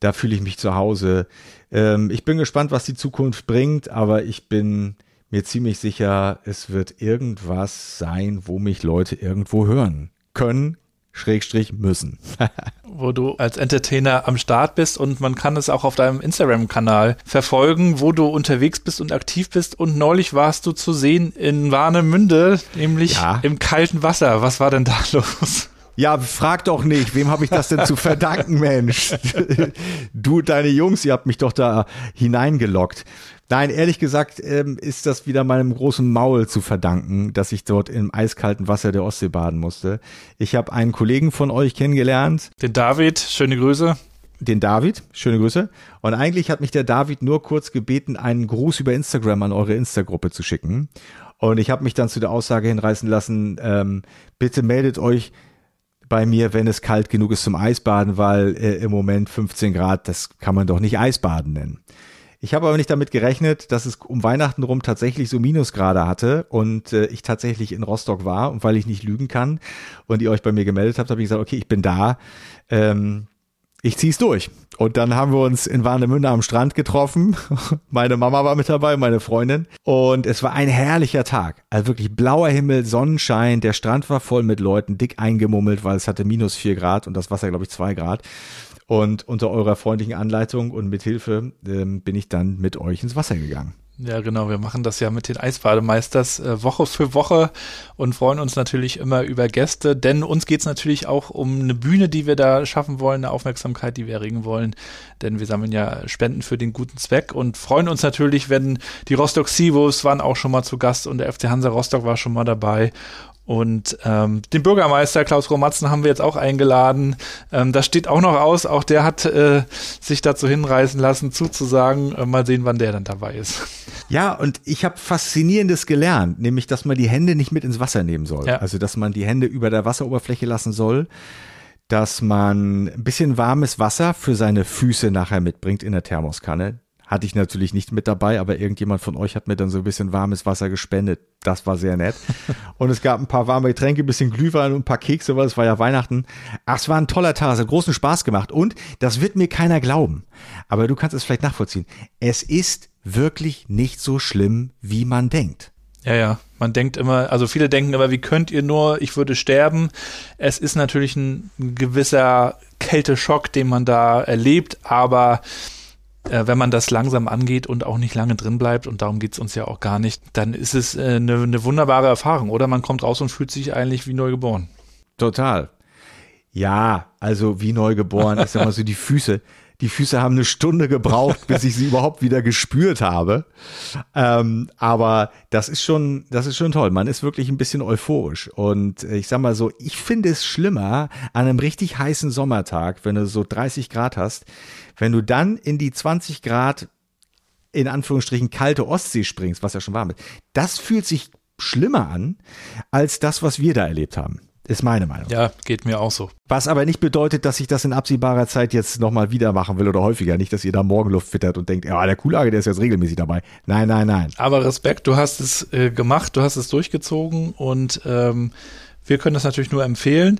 Speaker 5: Da fühle ich mich zu Hause. Ähm, ich bin gespannt, was die Zukunft bringt, aber ich bin mir ziemlich sicher, es wird irgendwas sein, wo mich Leute irgendwo hören können, Schrägstrich müssen. [laughs]
Speaker 3: wo du als Entertainer am Start bist und man kann es auch auf deinem Instagram-Kanal verfolgen, wo du unterwegs bist und aktiv bist. Und neulich warst du zu sehen in Warnemünde, nämlich ja. im kalten Wasser. Was war denn da [laughs] los?
Speaker 5: Ja, frag doch nicht, wem habe ich das denn zu verdanken, Mensch? [laughs] Du, deine Jungs, ihr habt mich doch da hineingelockt. Nein, ehrlich gesagt ähm, ist das wieder meinem großen Maul zu verdanken, dass ich dort im eiskalten Wasser der Ostsee baden musste. Ich habe einen Kollegen von euch kennengelernt.
Speaker 3: Den David, schöne Grüße.
Speaker 5: Den David, schöne Grüße. Und eigentlich hat mich der David nur kurz gebeten, einen Gruß über Instagram an eure Insta-Gruppe zu schicken. Und ich habe mich dann zu der Aussage hinreißen lassen, ähm, bitte meldet euch bei mir, wenn es kalt genug ist zum Eisbaden, weil äh, im Moment 15 Grad, das kann man doch nicht Eisbaden nennen. Ich habe aber nicht damit gerechnet, dass es um Weihnachten rum tatsächlich so Minusgrade hatte und äh, ich tatsächlich in Rostock war und weil ich nicht lügen kann und ihr euch bei mir gemeldet habt, habe ich gesagt, okay, ich bin da. Ähm, ich zieh's durch. Und dann haben wir uns in Warnemünde am Strand getroffen. [laughs] Meine Mama war mit dabei, meine Freundin. Und es war ein herrlicher Tag. Also wirklich blauer Himmel, Sonnenschein. Der Strand war voll mit Leuten, dick eingemummelt, weil es hatte minus vier Grad und das Wasser, glaube ich, zwei Grad. Und unter eurer freundlichen Anleitung und Mithilfe ähm, bin ich dann mit euch ins Wasser gegangen.
Speaker 3: Ja, genau. Wir machen das ja mit den Eisbademeisters äh, Woche für Woche und freuen uns natürlich immer über Gäste, denn uns geht's natürlich auch um eine Bühne, die wir da schaffen wollen, eine Aufmerksamkeit, die wir erregen wollen, denn wir sammeln ja Spenden für den guten Zweck und freuen uns natürlich, wenn die Rostock Seawolves waren auch schon mal zu Gast und der FC Hansa Rostock war schon mal dabei und ähm, den Bürgermeister Klaus Romatzen haben wir jetzt auch eingeladen. Ähm, das steht auch noch aus. Auch der hat äh, sich dazu hinreißen lassen, zuzusagen. Äh, mal sehen, wann der dann dabei ist.
Speaker 5: Ja, und ich habe Faszinierendes gelernt, nämlich, dass man die Hände nicht mit ins Wasser nehmen soll. Ja. Also, dass man die Hände über der Wasseroberfläche lassen soll dass man ein bisschen warmes Wasser für seine Füße nachher mitbringt in der Thermoskanne. Hatte ich natürlich nicht mit dabei, aber irgendjemand von euch hat mir dann so ein bisschen warmes Wasser gespendet. Das war sehr nett. [laughs] Und es gab ein paar warme Getränke, ein bisschen Glühwein und ein paar Kekse, weil es war ja Weihnachten. Ach, es war ein toller Tag, es hat großen Spaß gemacht. Und das wird mir keiner glauben. Aber du kannst es vielleicht nachvollziehen. Es ist wirklich nicht so schlimm, wie man denkt.
Speaker 3: Ja, ja. Man denkt immer, also viele denken immer, wie könnt ihr nur, ich würde sterben. Es ist natürlich ein gewisser Kälteschock, den man da erlebt, aber wenn man das langsam angeht und auch nicht lange drin bleibt, und darum geht's uns ja auch gar nicht, dann ist es äh, eine, eine wunderbare Erfahrung, oder? Man kommt raus und fühlt sich eigentlich wie neu geboren.
Speaker 5: Total. Ja, also wie neu geboren, ist immer so die Füße. Die Füße haben eine Stunde gebraucht, bis ich sie [laughs] überhaupt wieder gespürt habe. Ähm, aber das ist schon, das ist schon toll. Man ist wirklich ein bisschen euphorisch. Und ich sag mal so, ich finde es schlimmer an einem richtig heißen Sommertag, wenn du so 30 Grad hast, wenn du dann in die 20 Grad in Anführungsstrichen kalte Ostsee springst, was ja schon warm ist, das fühlt sich schlimmer an als das, was wir da erlebt haben. Ist meine Meinung.
Speaker 3: Ja, geht mir auch so.
Speaker 5: Was aber nicht bedeutet, dass ich das in absehbarer Zeit jetzt nochmal wieder machen will oder häufiger. Nicht, dass ihr da Morgenluft wittert und denkt, ja, der Kuhlage, der ist jetzt regelmäßig dabei. Nein, nein, nein.
Speaker 3: Aber Respekt, du hast es äh, gemacht, du hast es durchgezogen und ähm, wir können das natürlich nur empfehlen.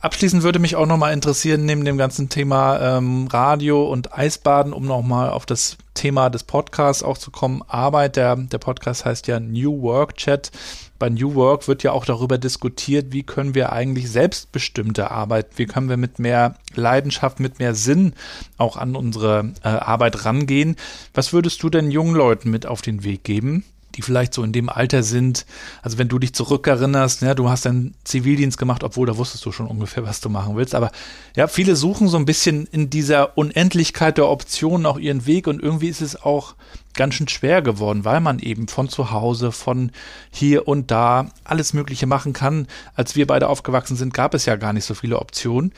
Speaker 3: Abschließend würde mich auch nochmal interessieren, neben dem ganzen Thema ähm, Radio und Eisbaden, um nochmal auf das Thema des Podcasts auch zu kommen. Arbeit, der, der Podcast heißt ja New Work Chat. Bei New Work wird ja auch darüber diskutiert, wie können wir eigentlich selbstbestimmte Arbeit, wie können wir mit mehr Leidenschaft, mit mehr Sinn auch an unsere äh, Arbeit rangehen. Was würdest du denn jungen Leuten mit auf den Weg geben? Die vielleicht so in dem Alter sind. Also wenn du dich zurückerinnerst, ja, du hast deinen Zivildienst gemacht, obwohl da wusstest du schon ungefähr, was du machen willst. Aber ja, viele suchen so ein bisschen in dieser Unendlichkeit der Optionen auch ihren Weg und irgendwie ist es auch ganz schön schwer geworden, weil man eben von zu Hause, von hier und da alles Mögliche machen kann. Als wir beide aufgewachsen sind, gab es ja gar nicht so viele Optionen.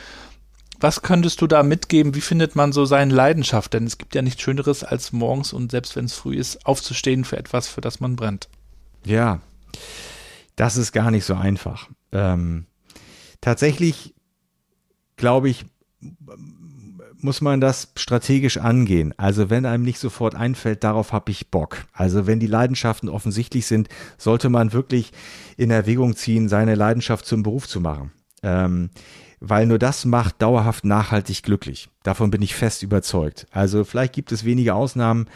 Speaker 3: Was könntest du da mitgeben? Wie findet man so seine Leidenschaft? Denn es gibt ja nichts Schöneres, als morgens und selbst wenn es früh ist, aufzustehen für etwas, für das man brennt.
Speaker 5: Ja, das ist gar nicht so einfach. Ähm, tatsächlich, glaube ich, muss man das strategisch angehen. Also wenn einem nicht sofort einfällt, darauf habe ich Bock. Also wenn die Leidenschaften offensichtlich sind, sollte man wirklich in Erwägung ziehen, seine Leidenschaft zum Beruf zu machen. Ähm, weil nur das macht dauerhaft nachhaltig glücklich. Davon bin ich fest überzeugt. Also vielleicht gibt es wenige Ausnahmen,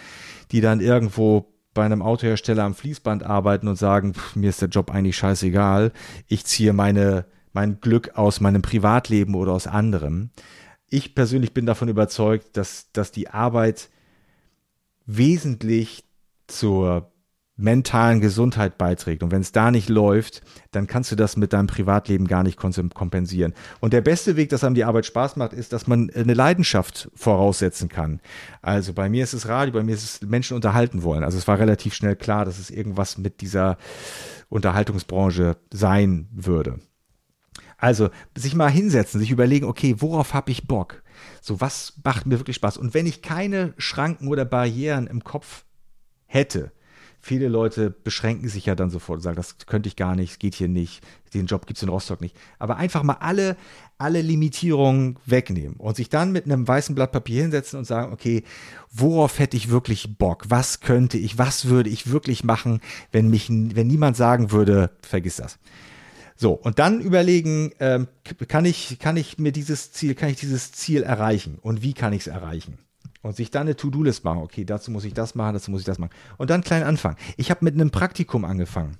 Speaker 5: die dann irgendwo bei einem Autohersteller am Fließband arbeiten und sagen, pff, mir ist der Job eigentlich scheißegal, ich ziehe meine, mein Glück aus meinem Privatleben oder aus anderem. Ich persönlich bin davon überzeugt, dass, dass die Arbeit wesentlich zur mentalen Gesundheit beiträgt. Und wenn es da nicht läuft, dann kannst du das mit deinem Privatleben gar nicht kompensieren. Und der beste Weg, dass einem die Arbeit Spaß macht, ist, dass man eine Leidenschaft voraussetzen kann. Also bei mir ist es Radio, bei mir ist es Menschen unterhalten wollen. Also es war relativ schnell klar, dass es irgendwas mit dieser Unterhaltungsbranche sein würde. Also sich mal hinsetzen, sich überlegen, okay, worauf habe ich Bock? So, was macht mir wirklich Spaß? Und wenn ich keine Schranken oder Barrieren im Kopf hätte, viele Leute beschränken sich ja dann sofort und sagen, das könnte ich gar nicht, geht hier nicht, den Job gibt es in Rostock nicht. Aber einfach mal alle, alle Limitierungen wegnehmen und sich dann mit einem weißen Blatt Papier hinsetzen und sagen, okay, worauf hätte ich wirklich Bock? Was könnte ich, was würde ich wirklich machen, wenn mich, wenn niemand sagen würde, vergiss das. So, und dann überlegen, ähm, kann ich, kann ich mir dieses Ziel, kann ich dieses Ziel erreichen und wie kann ich es erreichen? Und sich dann eine To-Do-List machen. Okay, dazu muss ich das machen, dazu muss ich das machen. Und dann klein anfangen. Ich habe mit einem Praktikum angefangen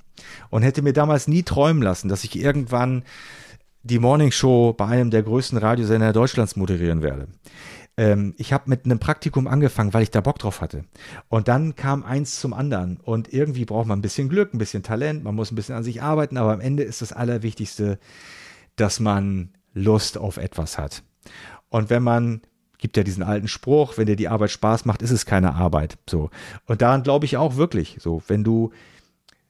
Speaker 5: und hätte mir damals nie träumen lassen, dass ich irgendwann die Morning Show bei einem der größten Radiosender Deutschlands moderieren werde. Ähm, ich habe mit einem Praktikum angefangen, weil ich da Bock drauf hatte. Und dann kam eins zum anderen. Und irgendwie braucht man ein bisschen Glück, ein bisschen Talent, man muss ein bisschen an sich arbeiten, aber am Ende ist das Allerwichtigste, dass man Lust auf etwas hat. Und wenn man gibt ja diesen alten Spruch, wenn dir die Arbeit Spaß macht, ist es keine Arbeit. So. Und daran glaube ich auch wirklich. So, wenn du,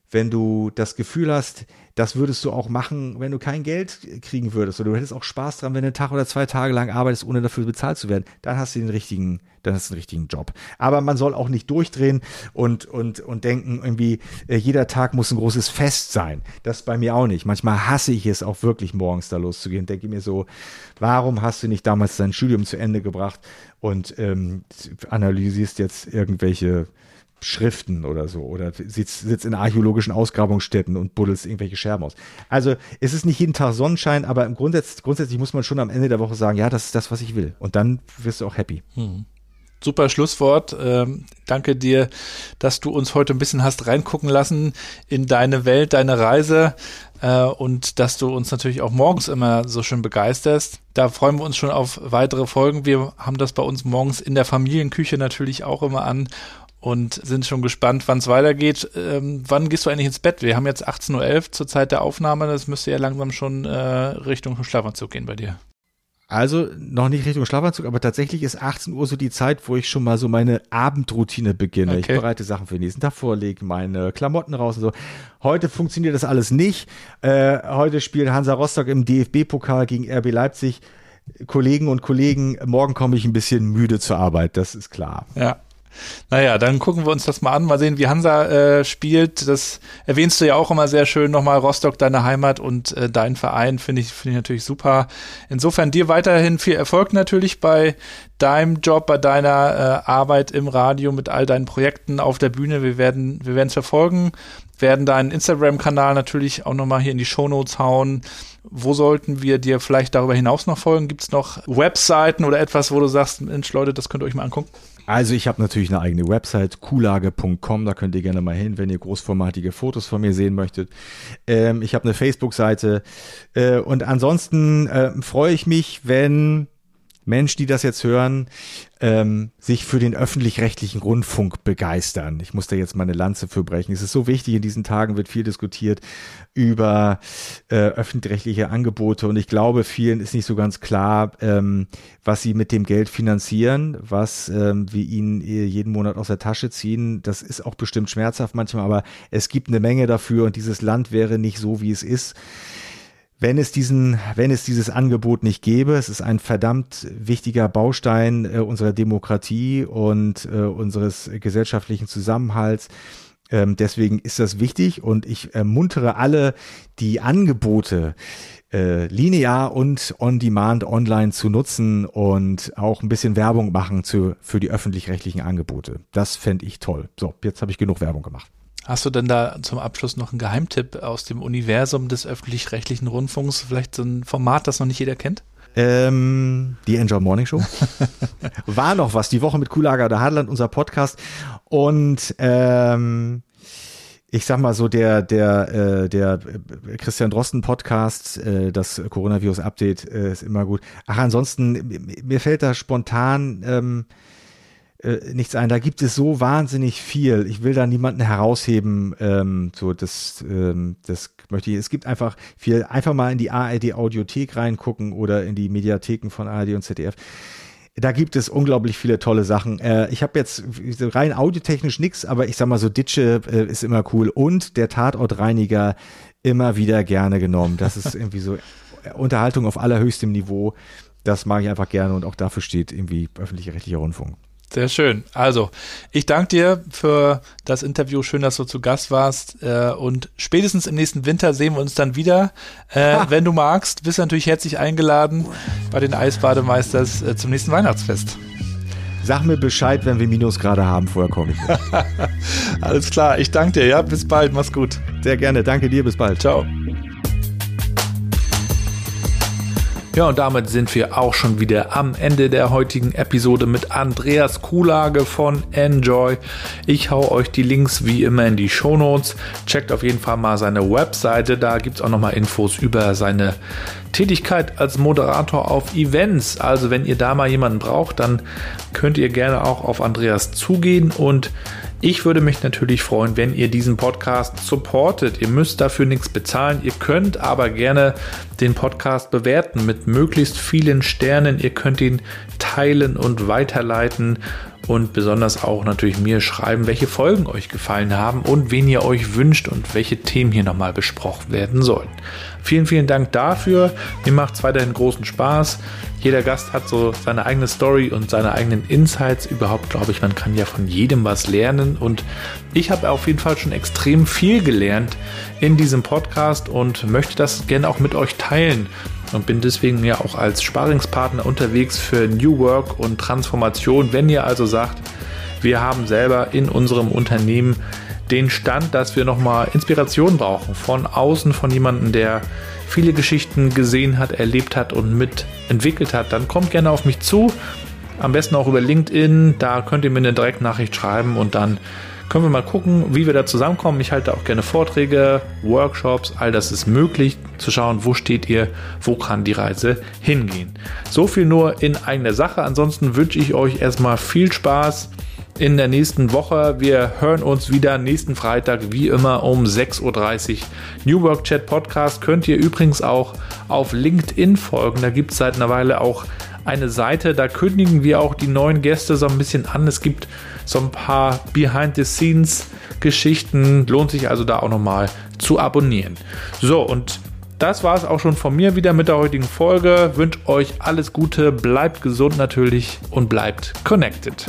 Speaker 5: wenn du das Gefühl hast, das würdest du auch machen, wenn du kein Geld kriegen würdest. Oder du hättest auch Spaß dran, wenn du einen Tag oder zwei Tage lang arbeitest, ohne dafür bezahlt zu werden. Dann hast du den richtigen, dann hast du den richtigen Job. Aber man soll auch nicht durchdrehen und, und, und denken, irgendwie, äh, jeder Tag muss ein großes Fest sein. Das bei mir auch nicht. Manchmal hasse ich es auch wirklich, morgens da loszugehen. Denke mir so, warum hast du nicht damals dein Studium zu Ende gebracht und ähm, analysierst jetzt irgendwelche Schriften oder so oder sitzt, sitzt in archäologischen Ausgrabungsstätten und buddelst irgendwelche Scherben aus. Also es ist nicht jeden Tag Sonnenschein, aber im Grundsatz, grundsätzlich muss man schon am Ende der Woche sagen, ja, das ist das, was ich will. Und dann wirst du auch happy. Hm.
Speaker 3: Super Schlusswort. Ähm, danke dir, dass du uns heute ein bisschen hast reingucken lassen in deine Welt, deine Reise äh, und dass du uns natürlich auch morgens immer so schön begeisterst. Da freuen wir uns schon auf weitere Folgen. Wir haben das bei uns morgens in der Familienküche natürlich auch immer an und sind schon gespannt, wann es weitergeht. Ähm, wann gehst du eigentlich ins Bett? Wir haben jetzt 18.11 Uhr zur Zeit der Aufnahme. Das müsste ja langsam schon äh, Richtung Schlafanzug gehen bei dir.
Speaker 5: Also noch nicht Richtung Schlafanzug, aber tatsächlich ist 18 Uhr so die Zeit, wo ich schon mal so meine Abendroutine beginne. Okay. Ich bereite Sachen für den nächsten Tag vor, lege meine Klamotten raus und so. Heute funktioniert das alles nicht. Äh, heute spielt Hansa Rostock im DFB-Pokal gegen RB Leipzig. Kollegen und Kollegen, morgen komme ich ein bisschen müde zur Arbeit, das ist klar.
Speaker 3: Ja, Naja, dann gucken wir uns das mal an, mal sehen, wie Hansa äh, spielt. Das erwähnst du ja auch immer sehr schön nochmal, Rostock, deine Heimat und äh, dein Verein, finde ich, finde ich natürlich super. Insofern dir weiterhin viel Erfolg natürlich bei deinem Job, bei deiner äh, Arbeit im Radio mit all deinen Projekten auf der Bühne. Wir werden, wir werden es verfolgen, werden deinen Instagram-Kanal natürlich auch nochmal hier in die Shownotes hauen. Wo sollten wir dir vielleicht darüber hinaus noch folgen? Gibt es noch Webseiten oder etwas, wo du sagst, Mensch, Leute, das könnt ihr euch mal angucken?
Speaker 5: Also ich habe natürlich eine eigene Website, kulage.com, da könnt ihr gerne mal hin, wenn ihr großformatige Fotos von mir sehen möchtet. Ähm, ich habe eine Facebook-Seite äh, und ansonsten äh, freue ich mich, wenn Menschen, die das jetzt hören, ähm, sich für den öffentlich-rechtlichen Rundfunk begeistern. Ich muss da jetzt mal eine Lanze für brechen. Es ist so wichtig, in diesen Tagen wird viel diskutiert über äh, öffentlich-rechtliche Angebote und ich glaube, vielen ist nicht so ganz klar, ähm, was sie mit dem Geld finanzieren, was ähm, wir ihnen jeden Monat aus der Tasche ziehen. Das ist auch bestimmt schmerzhaft manchmal, aber es gibt eine Menge dafür und dieses Land wäre nicht so, wie es ist wenn es diesen, wenn es dieses Angebot nicht gäbe. Es ist ein verdammt wichtiger Baustein äh, unserer Demokratie und äh, unseres gesellschaftlichen Zusammenhalts. Ähm, deswegen ist das wichtig und ich ermuntere alle, die Angebote äh, linear und on demand online zu nutzen und auch ein bisschen Werbung machen zu, für die öffentlich-rechtlichen Angebote. Das fände ich toll. So, jetzt habe ich genug Werbung gemacht.
Speaker 3: Hast du denn da zum Abschluss noch einen Geheimtipp aus dem Universum des öffentlich-rechtlichen Rundfunks? Vielleicht so ein Format, das noch nicht jeder kennt?
Speaker 5: Ähm, die Enjoy Morning Show. [laughs] War noch was, die Woche mit Kulager der Hadland, unser Podcast. Und ähm, ich sag mal so, der, der, äh, der Christian Drosten Podcast, äh, das Coronavirus Update äh, ist immer gut. Ach, ansonsten, mir fällt da spontan ähm, äh, nichts ein. Da gibt es so wahnsinnig viel. Ich will da niemanden herausheben. Ähm, so das, ähm, das möchte ich. Es gibt einfach viel. Einfach mal in die ARD Audiothek reingucken oder in die Mediatheken von ARD und ZDF. Da gibt es unglaublich viele tolle Sachen. Äh, ich habe jetzt rein audiotechnisch nichts, aber ich sag mal so, Ditsche äh, ist immer cool. Und der Tatortreiniger immer wieder gerne genommen. Das ist irgendwie so Unterhaltung auf allerhöchstem Niveau. Das mag ich einfach gerne und auch dafür steht irgendwie öffentlich-rechtlicher Rundfunk.
Speaker 3: Sehr schön. Also, ich danke dir für das Interview. Schön, dass du zu Gast warst. Äh, und spätestens im nächsten Winter sehen wir uns dann wieder. Äh, wenn du magst, bist du natürlich herzlich eingeladen bei den Eisbademeisters äh, zum nächsten Weihnachtsfest.
Speaker 5: Sag mir Bescheid, wenn wir Minusgrade haben. Vorher komme ich. [laughs]
Speaker 3: Alles klar. Ich danke dir. Ja, bis bald. Mach's gut.
Speaker 5: Sehr gerne. Danke dir. Bis bald.
Speaker 3: Ciao. Ja, und damit sind wir auch schon wieder am Ende der heutigen Episode mit Andreas Kulage von Enjoy. Ich hau euch die Links wie immer in die Show Notes. Checkt auf jeden Fall mal seine Webseite, da gibt es auch nochmal Infos über seine Tätigkeit als Moderator auf Events. Also wenn ihr da mal jemanden braucht, dann könnt ihr gerne auch auf Andreas zugehen und ich würde mich natürlich freuen, wenn ihr diesen Podcast supportet. Ihr müsst dafür nichts bezahlen. Ihr könnt aber gerne den Podcast bewerten mit möglichst vielen Sternen. Ihr könnt ihn teilen und weiterleiten und besonders auch natürlich mir schreiben, welche Folgen euch gefallen haben und wen ihr euch wünscht und welche Themen hier nochmal besprochen werden sollen. Vielen, vielen Dank dafür. Mir macht es weiterhin großen Spaß. Jeder Gast hat so seine eigene Story und seine eigenen Insights. Überhaupt glaube ich, man kann ja von jedem was lernen. Und ich habe auf jeden Fall schon extrem viel gelernt in diesem Podcast und möchte das gerne auch mit euch teilen. Und bin deswegen ja auch als Sparingspartner unterwegs für New Work und Transformation. Wenn ihr also sagt, wir haben selber in unserem Unternehmen den Stand, dass wir nochmal Inspiration brauchen von außen, von jemandem, der viele Geschichten gesehen hat, erlebt hat und mitentwickelt hat, dann kommt gerne auf mich zu. Am besten auch über LinkedIn. Da könnt ihr mir eine Direktnachricht schreiben und dann können wir mal gucken, wie wir da zusammenkommen. Ich halte auch gerne Vorträge, Workshops, all das ist möglich, zu schauen, wo steht ihr, wo kann die Reise hingehen. So viel nur in eigener Sache. Ansonsten wünsche ich euch erstmal viel Spaß in der nächsten Woche. Wir hören uns wieder nächsten Freitag, wie immer um 6.30 Uhr. New Work Chat Podcast könnt ihr übrigens auch auf LinkedIn folgen. Da gibt es seit einer Weile auch eine Seite, da kündigen wir auch die neuen Gäste so ein bisschen an. Es gibt so ein paar Behind-the-Scenes-Geschichten. Lohnt sich also da auch nochmal zu abonnieren. So, und das war es auch schon von mir wieder mit der heutigen Folge. Wünsche euch alles Gute, bleibt gesund natürlich und bleibt connected.